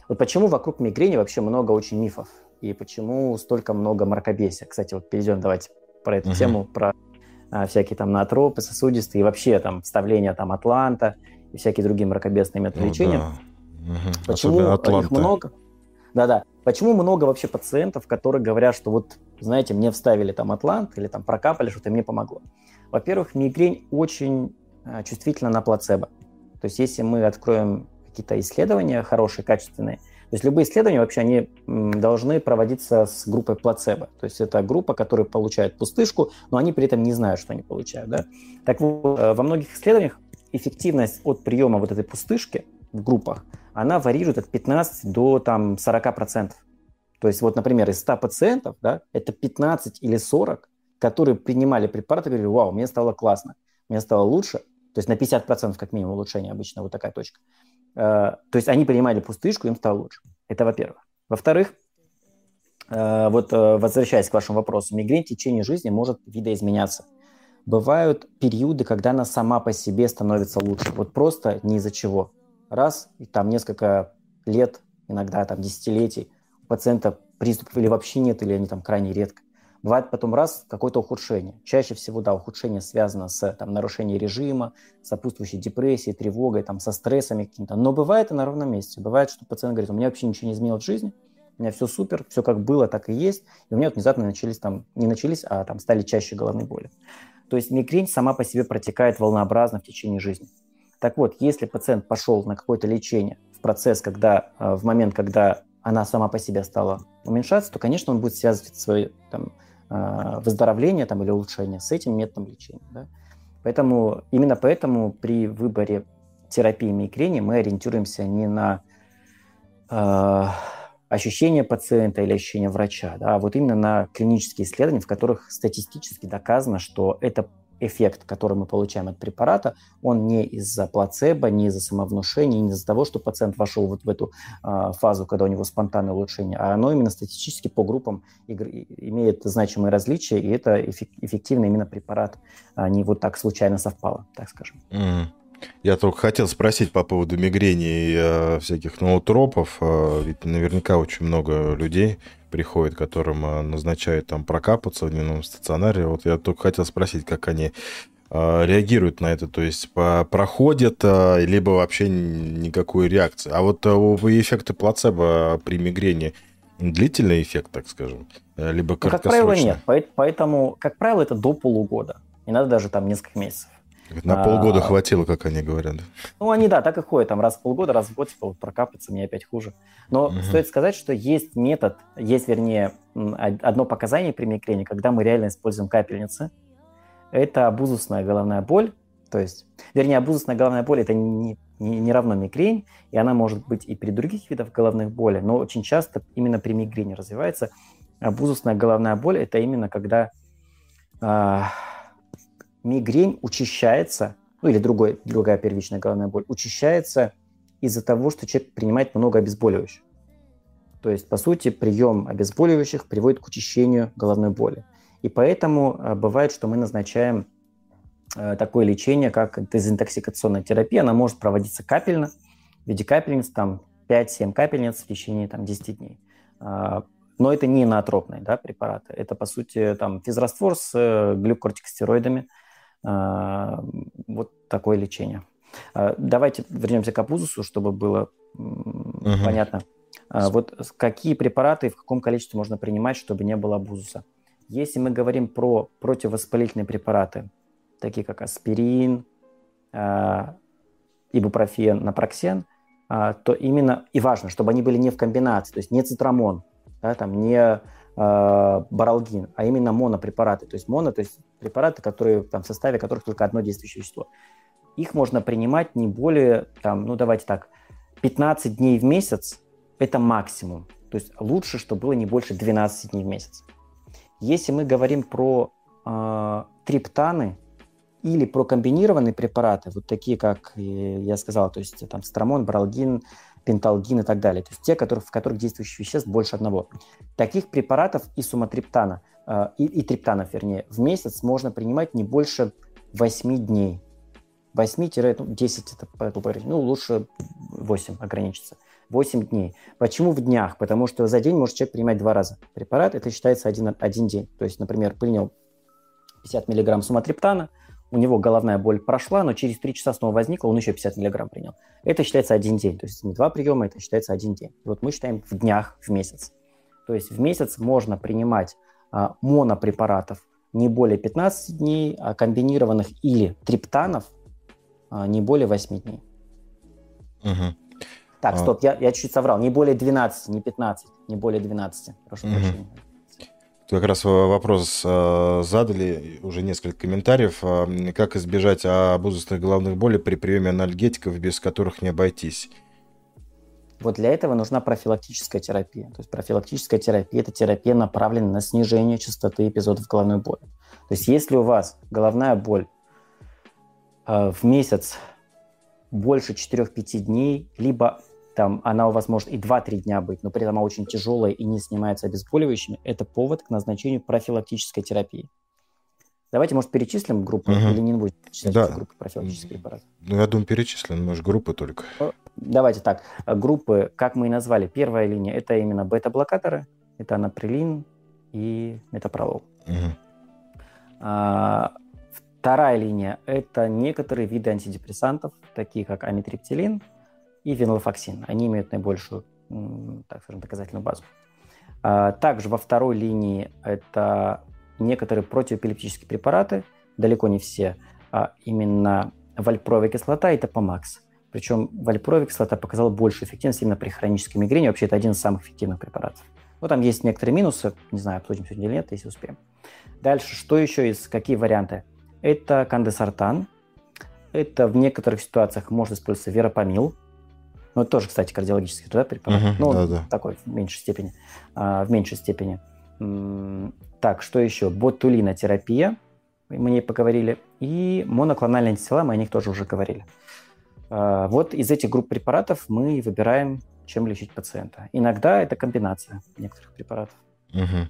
Вот почему вокруг мигрени вообще много очень мифов, и почему столько много мракобесия. Кстати, вот перейдем давайте про эту uh-huh. тему, про а, всякие там натропы, сосудистые, и вообще там вставление там атланта и всякие другие мракобесные методы ну, лечения. Да. Угу. Почему их много? Да-да. Почему много вообще пациентов, которые говорят, что вот, знаете, мне вставили там атлант или там прокапали, что-то мне помогло? Во-первых, мигрень очень а, чувствительна на плацебо. То есть если мы откроем какие-то исследования хорошие, качественные, то есть любые исследования вообще они должны проводиться с группой плацебо. То есть это группа, которая получает пустышку, но они при этом не знают, что они получают. Да? Так вот, э, во многих исследованиях эффективность от приема вот этой пустышки в группах, она варьирует от 15 до там, 40%. То есть вот, например, из 100 пациентов, да, это 15 или 40, которые принимали препараты и говорили, вау, мне стало классно, мне стало лучше, то есть на 50% как минимум улучшение обычно, вот такая точка. Э, то есть они принимали пустышку, им стало лучше. Это во-первых. Во-вторых, э, вот э, возвращаясь к вашему вопросу, мигрень в течение жизни может видоизменяться. Бывают периоды, когда она сама по себе становится лучше. Вот просто ни из-за чего. Раз, и там несколько лет, иногда там десятилетий, у пациента приступов или вообще нет, или они там крайне редко. Бывает потом раз какое-то ухудшение. Чаще всего, да, ухудшение связано с там, нарушением режима, сопутствующей депрессией, тревогой, там, со стрессами какими-то. Но бывает и на ровном месте. Бывает, что пациент говорит, у меня вообще ничего не изменилось в жизни, у меня все супер, все как было, так и есть. И у меня вот внезапно начались там, не начались, а там стали чаще головные боли. То есть мигрень сама по себе протекает волнообразно в течение жизни. Так вот, если пациент пошел на какое-то лечение в процесс, когда, э, в момент, когда она сама по себе стала уменьшаться, то, конечно, он будет связывать свои там, Э, выздоровления там, или улучшения с этим методом лечения. Да? Поэтому, именно поэтому при выборе терапии мигрени мы ориентируемся не на э, ощущения пациента или ощущения врача, да, а вот именно на клинические исследования, в которых статистически доказано, что это эффект, который мы получаем от препарата, он не из-за плацебо, не из-за самовнушения, не из-за того, что пациент вошел вот в эту э, фазу, когда у него спонтанное улучшение, а оно именно статистически по группам имеет значимые различия, и это эффективный именно препарат, а не вот так случайно совпало, так скажем. Mm. Я только хотел спросить по поводу мигрени и э, всяких ноутропов. Э, ведь наверняка очень много людей приходит, которым э, назначают там прокапаться в дневном стационаре. Вот я только хотел спросить, как они э, реагируют на это, то есть проходят, э, либо вообще никакой реакции. А вот эффекты плацебо при мигрени длительный эффект, так скажем, либо ну, Как правило, нет. Поэтому, как правило, это до полугода. Не надо даже там несколько месяцев. На полгода а, хватило, как они говорят. Ну, они, да, так и ходят, там раз в полгода, раз в год, типа, вот прокапаться, мне опять хуже. Но угу. стоит сказать, что есть метод, есть, вернее, одно показание при мигрени, когда мы реально используем капельницы. Это абузусная головная боль, то есть, вернее, абузусная головная боль – это не, не, не равно мигрень, и она может быть и при других видах головных болей, но очень часто именно при мигрени развивается. Абузусная головная боль – это именно когда а, мигрень учащается, ну или другой, другая первичная головная боль, учащается из-за того, что человек принимает много обезболивающих. То есть, по сути, прием обезболивающих приводит к учащению головной боли. И поэтому э, бывает, что мы назначаем э, такое лечение, как дезинтоксикационная терапия. Она может проводиться капельно, в виде капельниц, там 5-7 капельниц в течение там, 10 дней. А, но это не инотропные да, препараты. Это, по сути, там, физраствор с э, глюкортикостероидами – вот такое лечение. А, давайте вернемся к апузусу, чтобы было угу. понятно. А, вот какие препараты и в каком количестве можно принимать, чтобы не было абузуса? Если мы говорим про противовоспалительные препараты, такие как аспирин, ибупрофен, напроксен, то именно и важно, чтобы они были не в комбинации, то есть не цитрамон, да, там, не э, баралгин, а именно монопрепараты. То есть моно, то есть препараты, которые, там, в составе которых только одно действующее вещество. Их можно принимать не более, там, ну давайте так, 15 дней в месяц – это максимум. То есть лучше, чтобы было не больше 12 дней в месяц. Если мы говорим про э, триптаны или про комбинированные препараты, вот такие, как я сказал, то есть там стромон, бралгин, пенталгин и так далее. То есть те, которые, в которых действующих веществ больше одного. Таких препаратов и суматриптана, э, и, и триптанов, вернее, в месяц можно принимать не больше 8 дней. 8-10 ну, это, ну, лучше 8 ограничиться. 8 дней. Почему в днях? Потому что за день может человек принимать два раза препарат, это считается один, один день. То есть, например, принял 50 миллиграмм суматриптана, у него головная боль прошла, но через 3 часа снова возникла, он еще 50 миллиграмм принял. Это считается один день, то есть не два приема, это считается один день. И вот мы считаем в днях, в месяц. То есть в месяц можно принимать а, монопрепаратов не более 15 дней, а комбинированных или триптанов а, не более 8 дней. Угу. Так, а... стоп, я, я чуть-чуть соврал. Не более 12, не 15, не более 12. Прошу угу. прощения. Как раз вопрос э, задали, уже несколько комментариев. Э, как избежать обузостных головных болей при приеме анальгетиков, без которых не обойтись? Вот для этого нужна профилактическая терапия. То есть профилактическая терапия – это терапия, направленная на снижение частоты эпизодов головной боли. То есть если у вас головная боль э, в месяц больше 4-5 дней, либо там она у вас может и 2-3 дня быть, но при этом она очень тяжелая и не снимается обезболивающими, это повод к назначению профилактической терапии. Давайте, может, перечислим группы угу. или не будем перечислять да. группы профилактических препаратов? Ну, я думаю, перечислим, может, группы только. Давайте так. Группы, как мы и назвали, первая линия – это именно бета-блокаторы, это анаприлин и метапролол. Угу. А, вторая линия – это некоторые виды антидепрессантов, такие как амитриптилин и венлофоксин. Они имеют наибольшую, так скажем, доказательную базу. А, также во второй линии это некоторые противоэпилептические препараты, далеко не все, а именно вальпровая кислота и топомакс. Причем вальпровая кислота показала большую эффективность именно при хронической мигрени. Вообще это один из самых эффективных препаратов. Ну, там есть некоторые минусы, не знаю, обсудим сегодня или нет, если успеем. Дальше, что еще из, какие варианты? Это кандесартан, это в некоторых ситуациях можно использоваться веропамил, ну, это тоже, кстати, кардиологический да, препарат, uh-huh, ну, да, да. такой в меньшей степени, а, в меньшей степени. Так, что еще? Ботулинотерапия, мы не поговорили, и моноклональные антитела, мы о них тоже уже говорили. А, вот из этих групп препаратов мы выбираем, чем лечить пациента. Иногда это комбинация некоторых препаратов. Угу.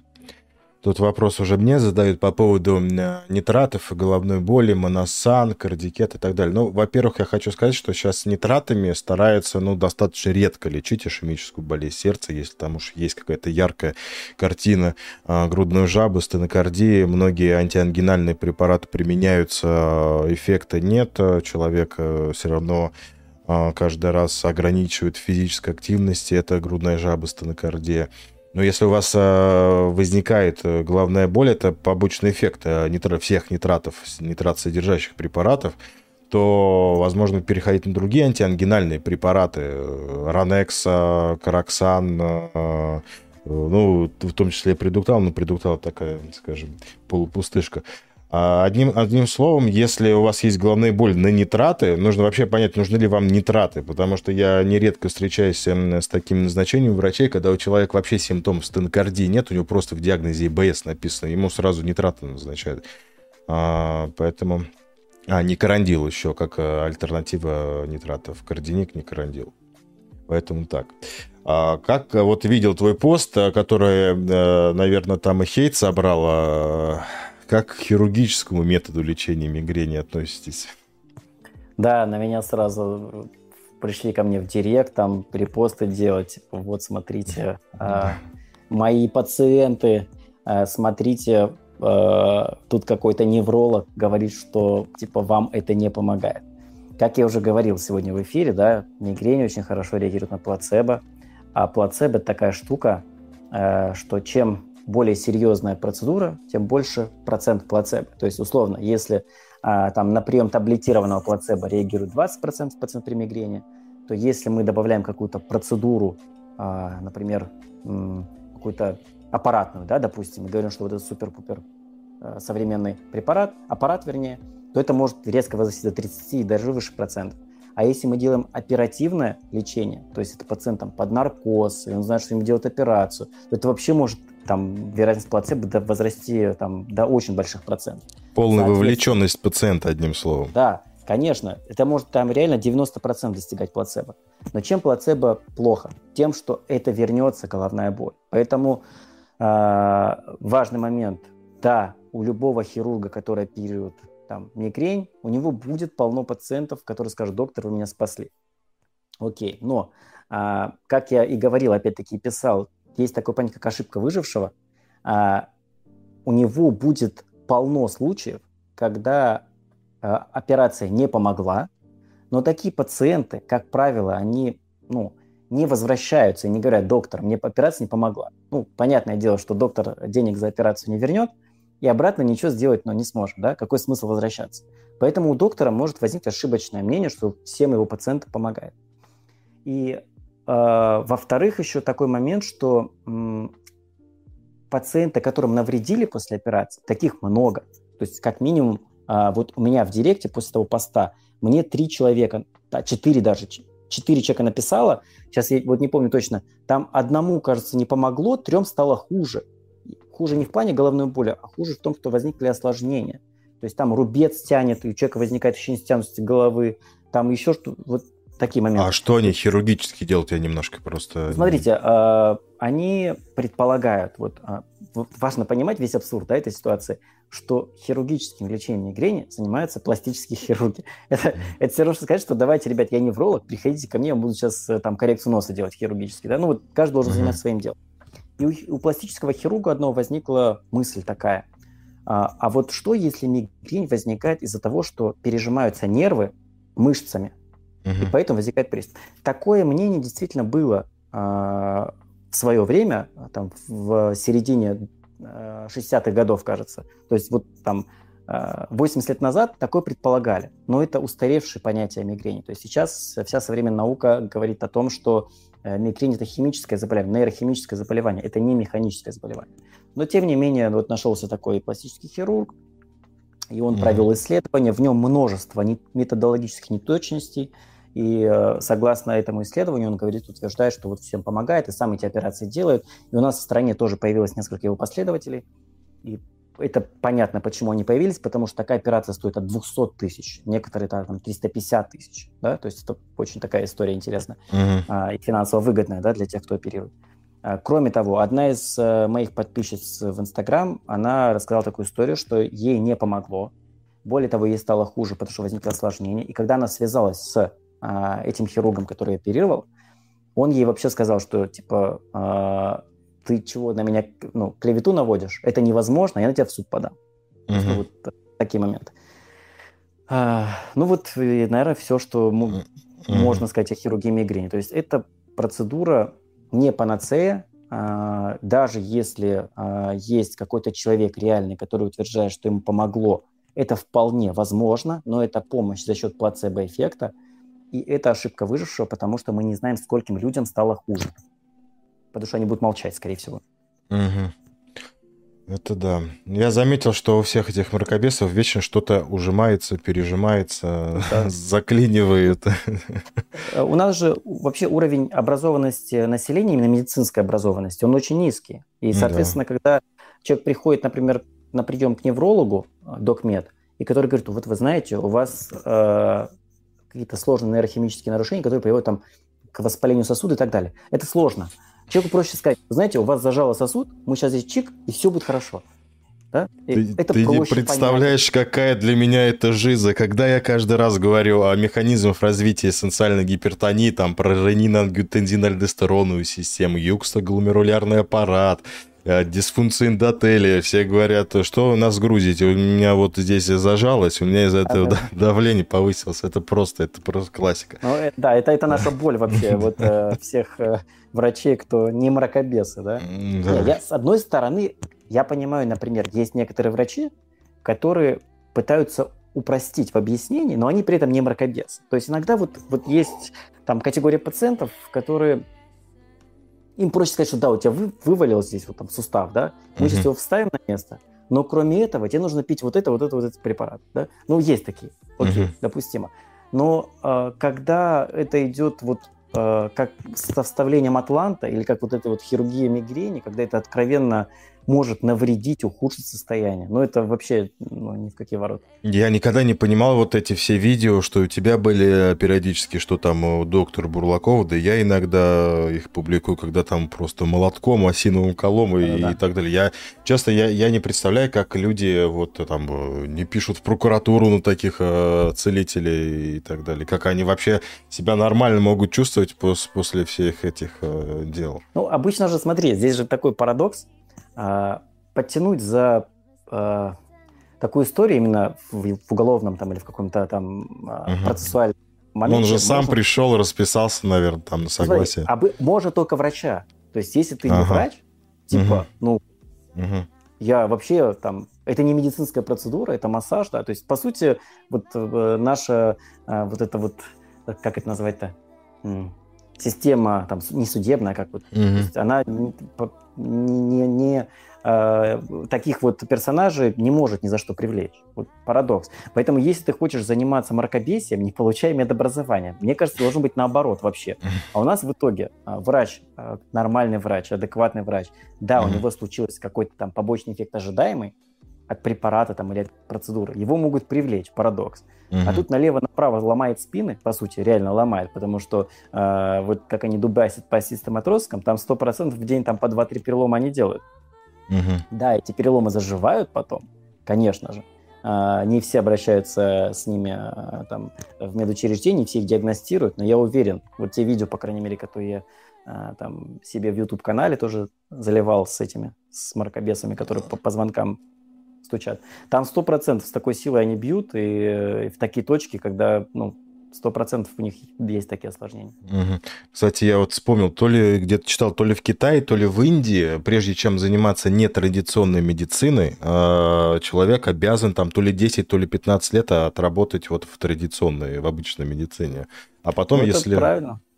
Тут вопрос уже мне задают по поводу нитратов, головной боли, моносан, кардикет и так далее. Ну, во-первых, я хочу сказать, что сейчас нитратами стараются, ну, достаточно редко лечить ишемическую болезнь сердца, если там уж есть какая-то яркая картина э, грудной жабы, стенокардии. Многие антиангинальные препараты применяются, а, эффекта нет, человек э, все равно э, каждый раз ограничивает физической активности, это грудная жаба, стенокардия. Но если у вас э, возникает э, головная боль, это побочный эффект э, нитро, всех нитратов, нитрат содержащих препаратов, то возможно переходить на другие антиангинальные препараты. Ранекс, Караксан, ну, в том числе предуктал, но предуктал такая, скажем, полупустышка. А одним, одним словом, если у вас есть головная боль на нитраты, нужно вообще понять, нужны ли вам нитраты, потому что я нередко встречаюсь эм, с таким назначением врачей, когда у человека вообще симптомов стенокардии нет, у него просто в диагнозе ИБС написано, ему сразу нитраты назначают. А, поэтому... А, никарандил еще, как э, альтернатива нитратов. Кардиник, никарандил. Поэтому так. А как вот видел твой пост, э, который, э, наверное, там и хейт собрал как к хирургическому методу лечения мигрени относитесь? Да, на меня сразу пришли ко мне в директ, там репосты делать, вот смотрите, э, мои пациенты, э, смотрите, э, тут какой-то невролог говорит, что типа вам это не помогает. Как я уже говорил сегодня в эфире, да, мигрень очень хорошо реагирует на плацебо, а плацебо такая штука, э, что чем более серьезная процедура, тем больше процент плацебо. То есть, условно, если а, там на прием таблетированного плацебо реагирует 20% пациент при мигрени, то если мы добавляем какую-то процедуру, а, например, какую-то аппаратную, да, допустим, мы говорим, что вот это супер-пупер а, современный препарат, аппарат, вернее, то это может резко возрасти до 30 и даже выше процентов. А если мы делаем оперативное лечение, то есть это пациент там, под наркоз, и он знает, что ему делать операцию, то это вообще может там вероятность плацебо возрасти там, до очень больших процентов. Полная вовлеченность пациента, одним словом. Да, конечно. Это может там реально 90% достигать плацебо. Но чем плацебо плохо? Тем, что это вернется головная боль. Поэтому э, важный момент. Да, у любого хирурга, который оперирует там, мигрень, у него будет полно пациентов, которые скажут, доктор, вы меня спасли. Окей, но, а, как я и говорил, опять-таки писал есть такое понятие, как ошибка выжившего, а, у него будет полно случаев, когда э, операция не помогла, но такие пациенты, как правило, они ну, не возвращаются и не говорят, доктор, мне операция не помогла. Ну, понятное дело, что доктор денег за операцию не вернет, и обратно ничего сделать но не сможет. Да? Какой смысл возвращаться? Поэтому у доктора может возникнуть ошибочное мнение, что всем его пациентам помогает. И э, во-вторых, еще такой момент, что пациенты, которым навредили после операции, таких много. То есть как минимум, э, вот у меня в директе после того поста мне три человека, да, четыре даже, четыре человека написала, сейчас я вот не помню точно, там одному, кажется, не помогло, трем стало хуже. Хуже не в плане головной боли, а хуже в том, что возникли осложнения. То есть там рубец тянет, и у человека возникает ощущение стянутости головы, там еще что вот такие моменты. А что они хирургически делают? Я немножко просто... Смотрите, э, они предполагают, вот, вот важно понимать весь абсурд да, этой ситуации, что хирургическим лечением мигрени занимаются пластические хирурги. Это, это все равно, что сказать, что давайте, ребят, я невролог, приходите ко мне, я буду сейчас э, там коррекцию носа делать хирургически. Да? Ну вот каждый должен заниматься своим делом. И у, у пластического хирурга одного возникла мысль такая – а, а вот что, если мигрень возникает из-за того, что пережимаются нервы мышцами, угу. и поэтому возникает приступ? Такое мнение действительно было а, в свое время, там, в середине 60-х а, годов, кажется. То есть вот там 80 лет назад такое предполагали, но это устаревшее понятие мигрени. То есть сейчас вся современная наука говорит о том, что мигрень – это химическое заболевание, нейрохимическое заболевание, это не механическое заболевание. Но, тем не менее, вот нашелся такой пластический хирург, и он mm-hmm. провел исследование, в нем множество методологических неточностей, и э, согласно этому исследованию он говорит, утверждает, что вот всем помогает, и сам эти операции делают. И у нас в стране тоже появилось несколько его последователей. И это понятно, почему они появились, потому что такая операция стоит от 200 тысяч, некоторые там 350 тысяч, да, то есть это очень такая история интересная mm-hmm. а, и финансово выгодная, да, для тех, кто оперирует. А, кроме того, одна из э, моих подписчиц в Инстаграм, она рассказала такую историю, что ей не помогло. Более того, ей стало хуже, потому что возникло осложнение. И когда она связалась с а, этим хирургом, который оперировал, он ей вообще сказал, что типа а, ты чего на меня ну, клевету наводишь? Это невозможно, я на тебя в суд подам. Uh-huh. Вот такие моменты. А, ну вот, наверное, все, что uh-huh. можно сказать о хирургии мигрени. То есть это процедура не панацея, а, даже если а, есть какой-то человек реальный, который утверждает, что ему помогло, это вполне возможно, но это помощь за счет плацебо-эффекта, и это ошибка выжившего, потому что мы не знаем, скольким людям стало хуже. Потому что они будут молчать, скорее всего. Угу. Это да. Я заметил, что у всех этих мракобесов вечно что-то ужимается, пережимается, да. заклинивает. У нас же вообще уровень образованности населения, именно медицинской образованности, он очень низкий. И, соответственно, да. когда человек приходит, например, на прием к неврологу, докмед, и который говорит, вот вы знаете, у вас э, какие-то сложные нейрохимические нарушения, которые приводят там, к воспалению сосуда и так далее. Это сложно. Человеку проще сказать, знаете, у вас зажало сосуд, мы сейчас здесь чик, и все будет хорошо. Да? Ты, это ты не представляешь, понять. какая для меня это жиза. Когда я каждый раз говорю о механизмах развития эссенциальной гипертонии, там, про ренин-ангиотензинальдестероновую систему, юкстогломерулярный аппарат, э, дисфункция эндотелия. Все говорят, что у нас грузите? У меня вот здесь зажалось, у меня из-за этого ага. давление повысилось. Это просто, это просто классика. Ну, э, да, это, это наша боль вообще, вот э, всех врачей, кто не мракобесы, да? да. Я, с одной стороны, я понимаю, например, есть некоторые врачи, которые пытаются упростить в объяснении, но они при этом не мракобесы. То есть иногда вот, вот есть там категория пациентов, которые им проще сказать, что да, у тебя вы, вывалилось здесь вот там сустав, да, мы uh-huh. сейчас его вставим на место, но кроме этого тебе нужно пить вот это, вот это, вот этот препарат, да. Ну, есть такие, окей, uh-huh. допустимо. Но э, когда это идет вот Э, как со вставлением атланта или как вот эта вот хирургия мигрени, когда это откровенно может навредить, ухудшить состояние. Но это вообще ну, ни в какие ворота. Я никогда не понимал вот эти все видео, что у тебя были периодически, что там у доктора Бурлакова, да я иногда их публикую, когда там просто молотком, осиновым колом и, да, и так далее. Я часто я, я не представляю, как люди вот там не пишут в прокуратуру на таких э, целителей и так далее. Как они вообще себя нормально могут чувствовать пос, после всех этих э, дел. Ну, обычно же, смотри, здесь же такой парадокс, подтянуть за, а, такую историю именно в, в уголовном там или в каком-то там угу. процессуальном моменте... Он же сам можно... пришел и расписался, наверное, там на согласие. Смотри, а может только врача. То есть если ты ага. не врач, типа, угу. ну, угу. я вообще там... Это не медицинская процедура, это массаж, да. То есть, по сути, вот э, наша э, вот это вот, как это назвать-то, система там не судебная, как вот, угу. есть она не, не, не э, таких вот персонажей не может ни за что привлечь. Вот парадокс. Поэтому если ты хочешь заниматься мракобесием, не получай медобразование. Мне кажется, должен быть наоборот вообще. А у нас в итоге э, врач, э, нормальный врач, адекватный врач, да, у него случился какой-то там побочный эффект ожидаемый, от препарата там, или от процедуры, его могут привлечь, парадокс. Угу. А тут налево-направо ломает спины, по сути, реально ломает, потому что э, вот как они дубасят по систематроскам, там 100% в день там по 2-3 перелома они делают. Угу. Да, эти переломы заживают потом, конечно же. Э, не все обращаются с ними э, там, в медучреждении, все их диагностируют, но я уверен, вот те видео, по крайней мере, которые я э, там себе в YouTube-канале тоже заливал с этими, с маркобесами, которые по позвонкам стучат. Там сто процентов с такой силой они бьют, и, э, и в такие точки, когда, ну, сто процентов у них есть такие осложнения. Угу. Кстати, я вот вспомнил, то ли где-то читал, то ли в Китае, то ли в Индии, прежде чем заниматься нетрадиционной медициной, а, человек обязан там то ли 10, то ли 15 лет отработать вот в традиционной, в обычной медицине. А потом, ну, если,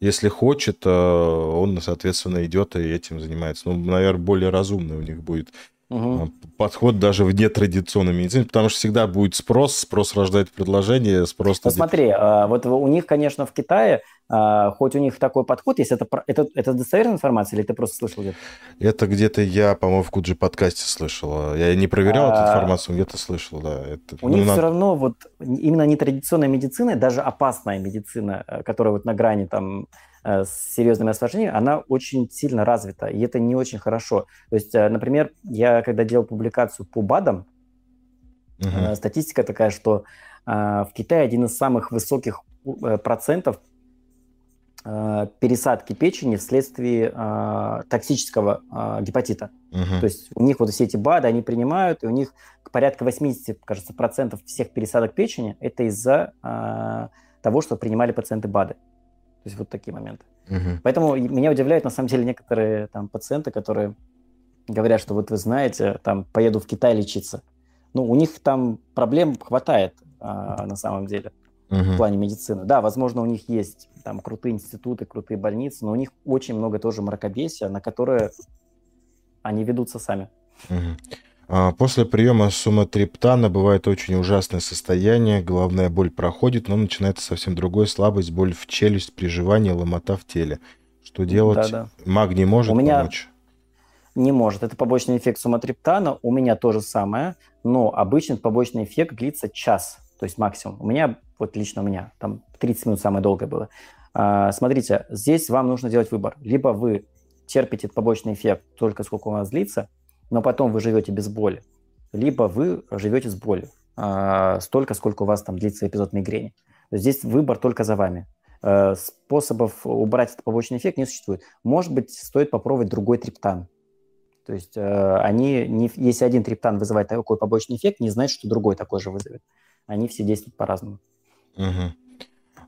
если хочет, э, он, соответственно, идет и этим занимается. Ну, наверное, более разумный у них будет Угу. Подход даже в нетрадиционной медицине, потому что всегда будет спрос, спрос рождает предложение, спрос... Ну, смотри, а, вот у них, конечно, в Китае, а, хоть у них такой подход есть, это, это, это достоверная информация или ты просто слышал где-то? Это где-то я, по-моему, в Куджи подкасте слышал. Я не проверял а... эту информацию, где-то слышал, да. Это, у ну, них на... все равно вот именно нетрадиционная медицина, даже опасная медицина, э, которая вот на грани там с серьезными осложнениями, она очень сильно развита, и это не очень хорошо. То есть, э, например, я когда делал публикацию по БАДам, uh-huh. статистика такая, что в Китае один из самых высоких процентов пересадки печени вследствие токсического гепатита. Uh-huh. То есть у них вот все эти БАДы они принимают, и у них порядка 80, кажется, процентов всех пересадок печени это из-за того, что принимали пациенты БАДы. То есть вот такие моменты. Угу. Поэтому меня удивляют на самом деле некоторые там пациенты, которые говорят, что вот вы знаете, там поеду в Китай лечиться. Ну, у них там проблем хватает а, на самом деле угу. в плане медицины. Да, возможно, у них есть там крутые институты, крутые больницы, но у них очень много тоже мракобесия, на которые они ведутся сами. Угу. А, после приема суматриптана бывает очень ужасное состояние, головная боль проходит, но начинается совсем другой, слабость, боль в челюсть, при жевании, ломота в теле. Что делать? Да, да. Магний может У меня... помочь? Не может. Это побочный эффект суматриптана. У меня то же самое, но обычно побочный эффект длится час, то есть максимум. У меня, вот лично у меня, там 30 минут самое долгое было. А, смотрите, здесь вам нужно делать выбор. Либо вы терпите побочный эффект только сколько у вас длится, но потом вы живете без боли, либо вы живете с болью а, столько, сколько у вас там длится эпизод мигрени. Здесь выбор только за вами. А, способов убрать этот побочный эффект не существует. Может быть, стоит попробовать другой триптан. То есть а, они, не, если один триптан вызывает такой побочный эффект, не значит, что другой такой же вызовет. Они все действуют по-разному. Угу.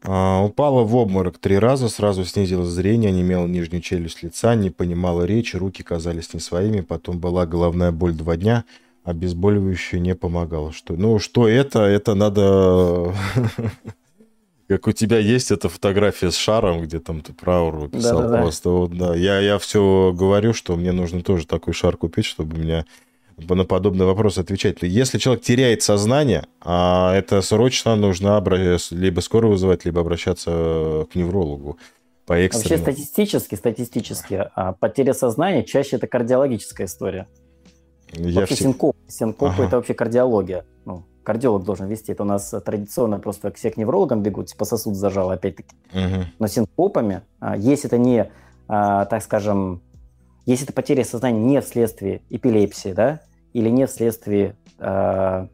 А, упала в обморок три раза, сразу снизила зрение, не имела нижнюю челюсть лица, не понимала речи, руки казались не своими, потом была головная боль два дня, обезболивающее не помогало. Что, ну, что это? Это надо... Как у тебя есть эта фотография с шаром, где там ты про ауру писал да, просто. Да. Вот, да. Я, я все говорю, что мне нужно тоже такой шар купить, чтобы у меня на подобный вопрос отвечать. Если человек теряет сознание, а это срочно нужно либо скоро вызывать, либо обращаться к неврологу. По Вообще статистически, статистически, а потеря сознания чаще это кардиологическая история. Я вообще все... синкоп. Синкоп ага. это вообще кардиология. Ну, кардиолог должен вести. Это у нас традиционно просто все к неврологам бегут, типа сосуд зажал, опять-таки. Угу. Но синкопами, а, если это не, а, так скажем, если это потеря сознания не вследствие эпилепсии, да, или не вследствие э,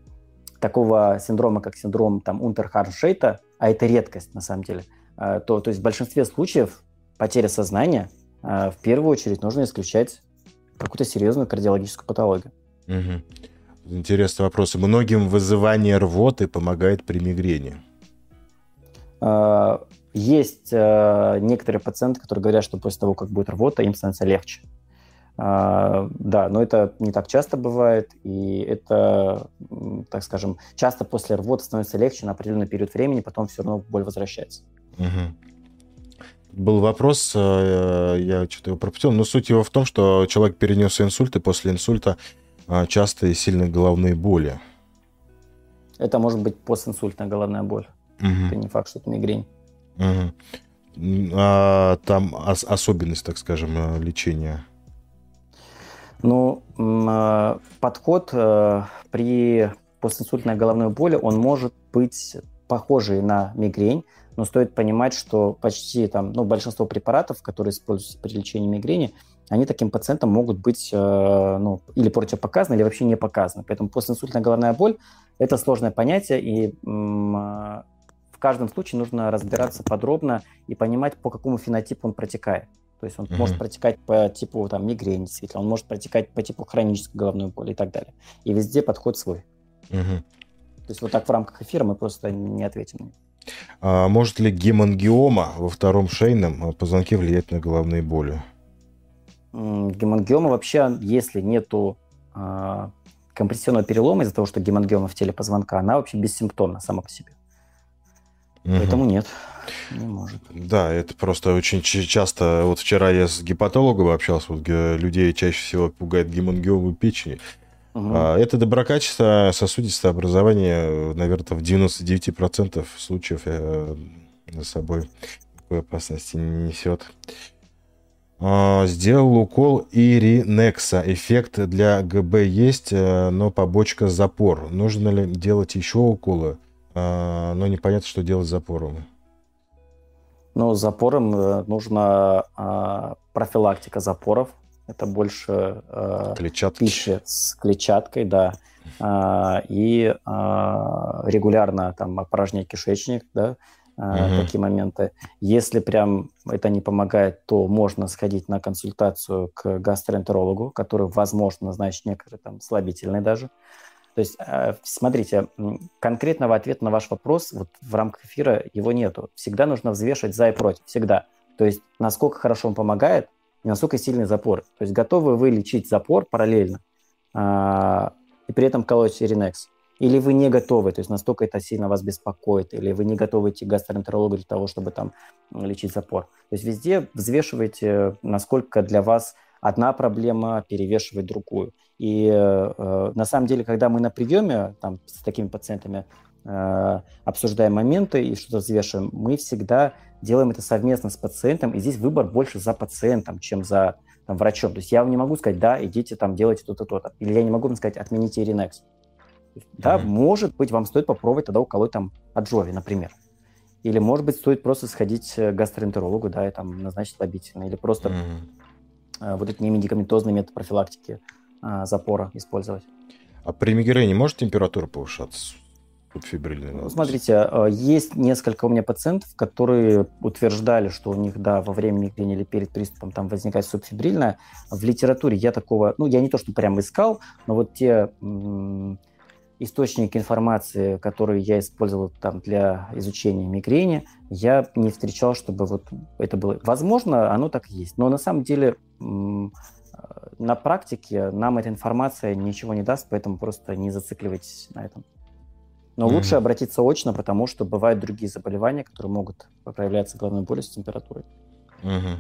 такого синдрома, как синдром там Унтерхарншейта, а это редкость на самом деле, э, то, то есть в большинстве случаев потеря сознания э, в первую очередь нужно исключать какую-то серьезную кардиологическую патологию. Угу. Интересный вопрос. Многим вызывание рвоты помогает при мигрени. А, есть э, некоторые пациенты, которые говорят, что после того, как будет рвота, им становится легче. А, да, но это не так часто бывает, и это, так скажем, часто после рвоты становится легче на определенный период времени, потом все равно боль возвращается. Угу. Был вопрос, э, я что-то его пропустил, но суть его в том, что человек перенес инсульт, и после инсульта э, частые и сильные головные боли. Это может быть постинсультная головная боль. Угу. Это не факт, что это мигрень. Угу. А там ос- особенность, так скажем, э, лечения? Ну, э, подход э, при постинсультной головной боли, он может быть похожий на мигрень, но стоит понимать, что почти там, ну, большинство препаратов, которые используются при лечении мигрени, они таким пациентам могут быть ну, или противопоказаны, или вообще не показаны. Поэтому постинсультная головная боль – это сложное понятие, и в каждом случае нужно разбираться подробно и понимать, по какому фенотипу он протекает. То есть он mm-hmm. может протекать по типу там, мигрени, действительно, он может протекать по типу хронической головной боли и так далее. И везде подход свой. Mm-hmm. То есть вот так в рамках эфира мы просто не ответим. А может ли гемангиома во втором шейном позвонке влиять на головные боли? Гемангиома вообще, если нету а, компрессионного перелома из-за того, что гемангиома в теле позвонка, она вообще бессимптомна сама по себе. Угу. Поэтому нет, не может. Да, это просто очень часто. Вот вчера я с гепатологом общался, вот людей чаще всего пугает гемангиома печени. Угу. Это доброкачество сосудистое образование, наверное, в 99% случаев э, за собой такой опасности не несет. А, сделал укол Иринекса. Эффект для ГБ есть, э, но побочка запор. Нужно ли делать еще уколы? А, но непонятно, что делать с запором. Ну, с запором э, нужна а, профилактика запоров. Это больше а, пищи с клетчаткой, да. И регулярно там опорожнять кишечник, да, угу. такие моменты. Если прям это не помогает, то можно сходить на консультацию к гастроэнтерологу, который, возможно, назначит некоторые там слабительные даже. То есть, э, смотрите, конкретного ответа на ваш вопрос вот в рамках эфира его нету. Всегда нужно взвешивать за и против, всегда. То есть, насколько хорошо он помогает и насколько сильный запор. То есть, готовы вы лечить запор параллельно а, и при этом колоть Иринекс? Или вы не готовы, то есть настолько это сильно вас беспокоит, или вы не готовы идти к гастроэнтерологу для того, чтобы там лечить запор. То есть везде взвешивайте, насколько для вас одна проблема перевешивает другую. И э, на самом деле, когда мы на приеме там, с такими пациентами э, обсуждаем моменты и что-то взвешиваем, мы всегда делаем это совместно с пациентом, и здесь выбор больше за пациентом, чем за там, врачом. То есть я вам не могу сказать, да, идите там делайте то-то, то-то. Или я не могу вам сказать, отмените Иринекс. Да, mm-hmm. может быть, вам стоит попробовать тогда уколоть там Аджови, например. Или, может быть, стоит просто сходить к гастроэнтерологу, да, и там назначить слабительное. Или просто mm-hmm. Вот эти немедикаментозные методы профилактики а, запора использовать. А при мигрени может температура повышаться? Субфибрильный ну, Смотрите, а, есть несколько у меня пациентов, которые утверждали, что у них, да, во время мигрени или перед приступом там возникает субфибрильная. В литературе я такого, ну, я не то, что прям искал, но вот те м- источники информации, которые я использовал там для изучения мигрени, я не встречал, чтобы вот это было. Возможно, оно так и есть, но на самом деле м- на практике нам эта информация ничего не даст, поэтому просто не зацикливайтесь на этом. Но mm-hmm. лучше обратиться очно, потому что бывают другие заболевания, которые могут проявляться головной болью с температурой. Mm-hmm.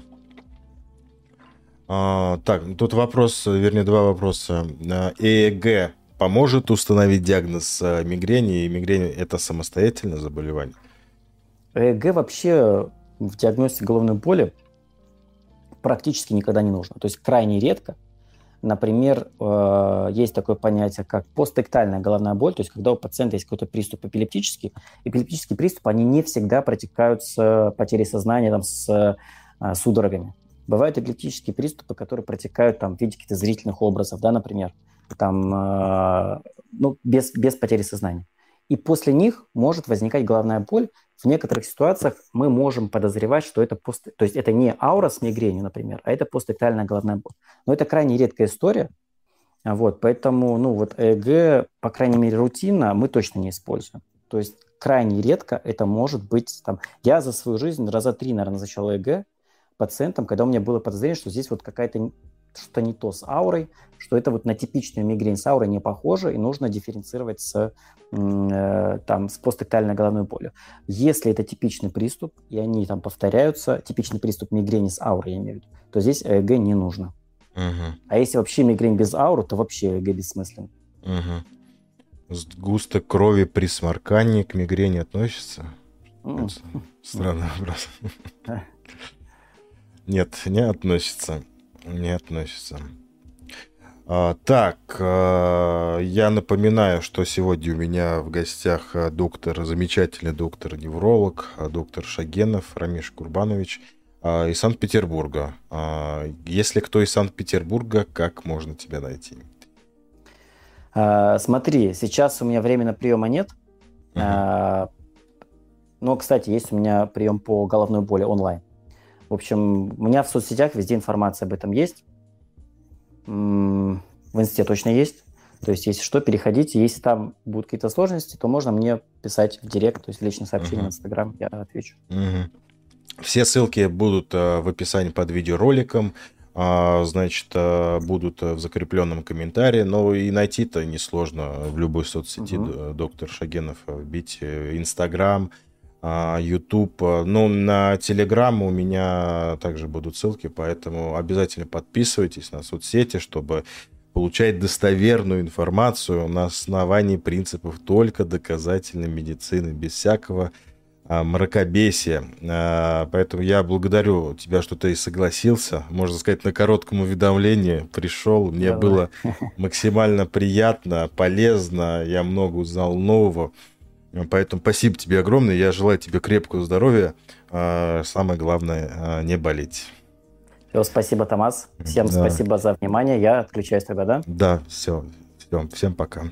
А, так, тут вопрос, вернее, два вопроса. А, ЭЭГ поможет установить диагноз а, мигрени, и мигрень это самостоятельное заболевание? ЭЭГ вообще в диагностике головной боли практически никогда не нужно. То есть крайне редко. Например, э, есть такое понятие, как постэктальная головная боль, то есть когда у пациента есть какой-то приступ эпилептический. Эпилептические приступы, они не всегда протекают с потерей сознания, там, с э, судорогами. Бывают эпилептические приступы, которые протекают там, в виде каких-то зрительных образов, да, например, там, э, ну, без, без потери сознания. И после них может возникать головная боль, в некоторых ситуациях мы можем подозревать, что это пост... то есть это не аура с мигренью, например, а это постэктальная головная боль. Но это крайне редкая история, Вот, поэтому, ну, вот ЭЭГ, по крайней мере, рутинно мы точно не используем. То есть крайне редко это может быть там... Я за свою жизнь раза три, наверное, назначал ЭЭГ пациентам, когда у меня было подозрение, что здесь вот какая-то что-то не то с аурой, что это вот на типичную мигрень с аурой не похоже, и нужно дифференцировать с, э, там, с посттектальной головной болью. Если это типичный приступ, и они там повторяются, типичный приступ мигрени с аурой, я имею в виду, то здесь ЭЭГ не нужно. Угу. А если вообще мигрень без ауры, то вообще ЭЭГ бессмыслен. Угу. Сгусток крови при сморкании к мигрени относится? Mm. Странный вопрос. Нет, не относится. Не относится. А, так, а, я напоминаю, что сегодня у меня в гостях а, доктор, замечательный доктор-невролог, а, доктор Шагенов Рамиш Курбанович а, из Санкт-Петербурга. А, если кто из Санкт-Петербурга, как можно тебя найти? Смотри, сейчас у меня временно приема нет. Угу. Но, кстати, есть у меня прием по головной боли онлайн. В общем, у меня в соцсетях везде информация об этом есть. В инсте точно есть. То есть, если что, переходите. Если там будут какие-то сложности, то можно мне писать в директ, то есть в личное сообщение uh-huh. в Инстаграм, я отвечу. Uh-huh. Все ссылки будут uh, в описании под видеороликом. Uh, значит, uh, будут в закрепленном комментарии. Но и найти-то несложно в любой соцсети. Uh-huh. Доктор Шагенов вбить э, Инстаграм, а, YouTube. Ну, на Telegram у меня также будут ссылки, поэтому обязательно подписывайтесь на соцсети, чтобы получать достоверную информацию на основании принципов только доказательной медицины, без всякого а, мракобесия. А, поэтому я благодарю тебя, что ты согласился, можно сказать, на коротком уведомлении пришел. Мне Давай. было максимально приятно, полезно, я много узнал нового. Поэтому спасибо тебе огромное. Я желаю тебе крепкого здоровья. А, самое главное, а, не болеть. Все, спасибо, Томас. Всем да. спасибо за внимание. Я отключаюсь тогда, да? Да, все. Всем, всем пока.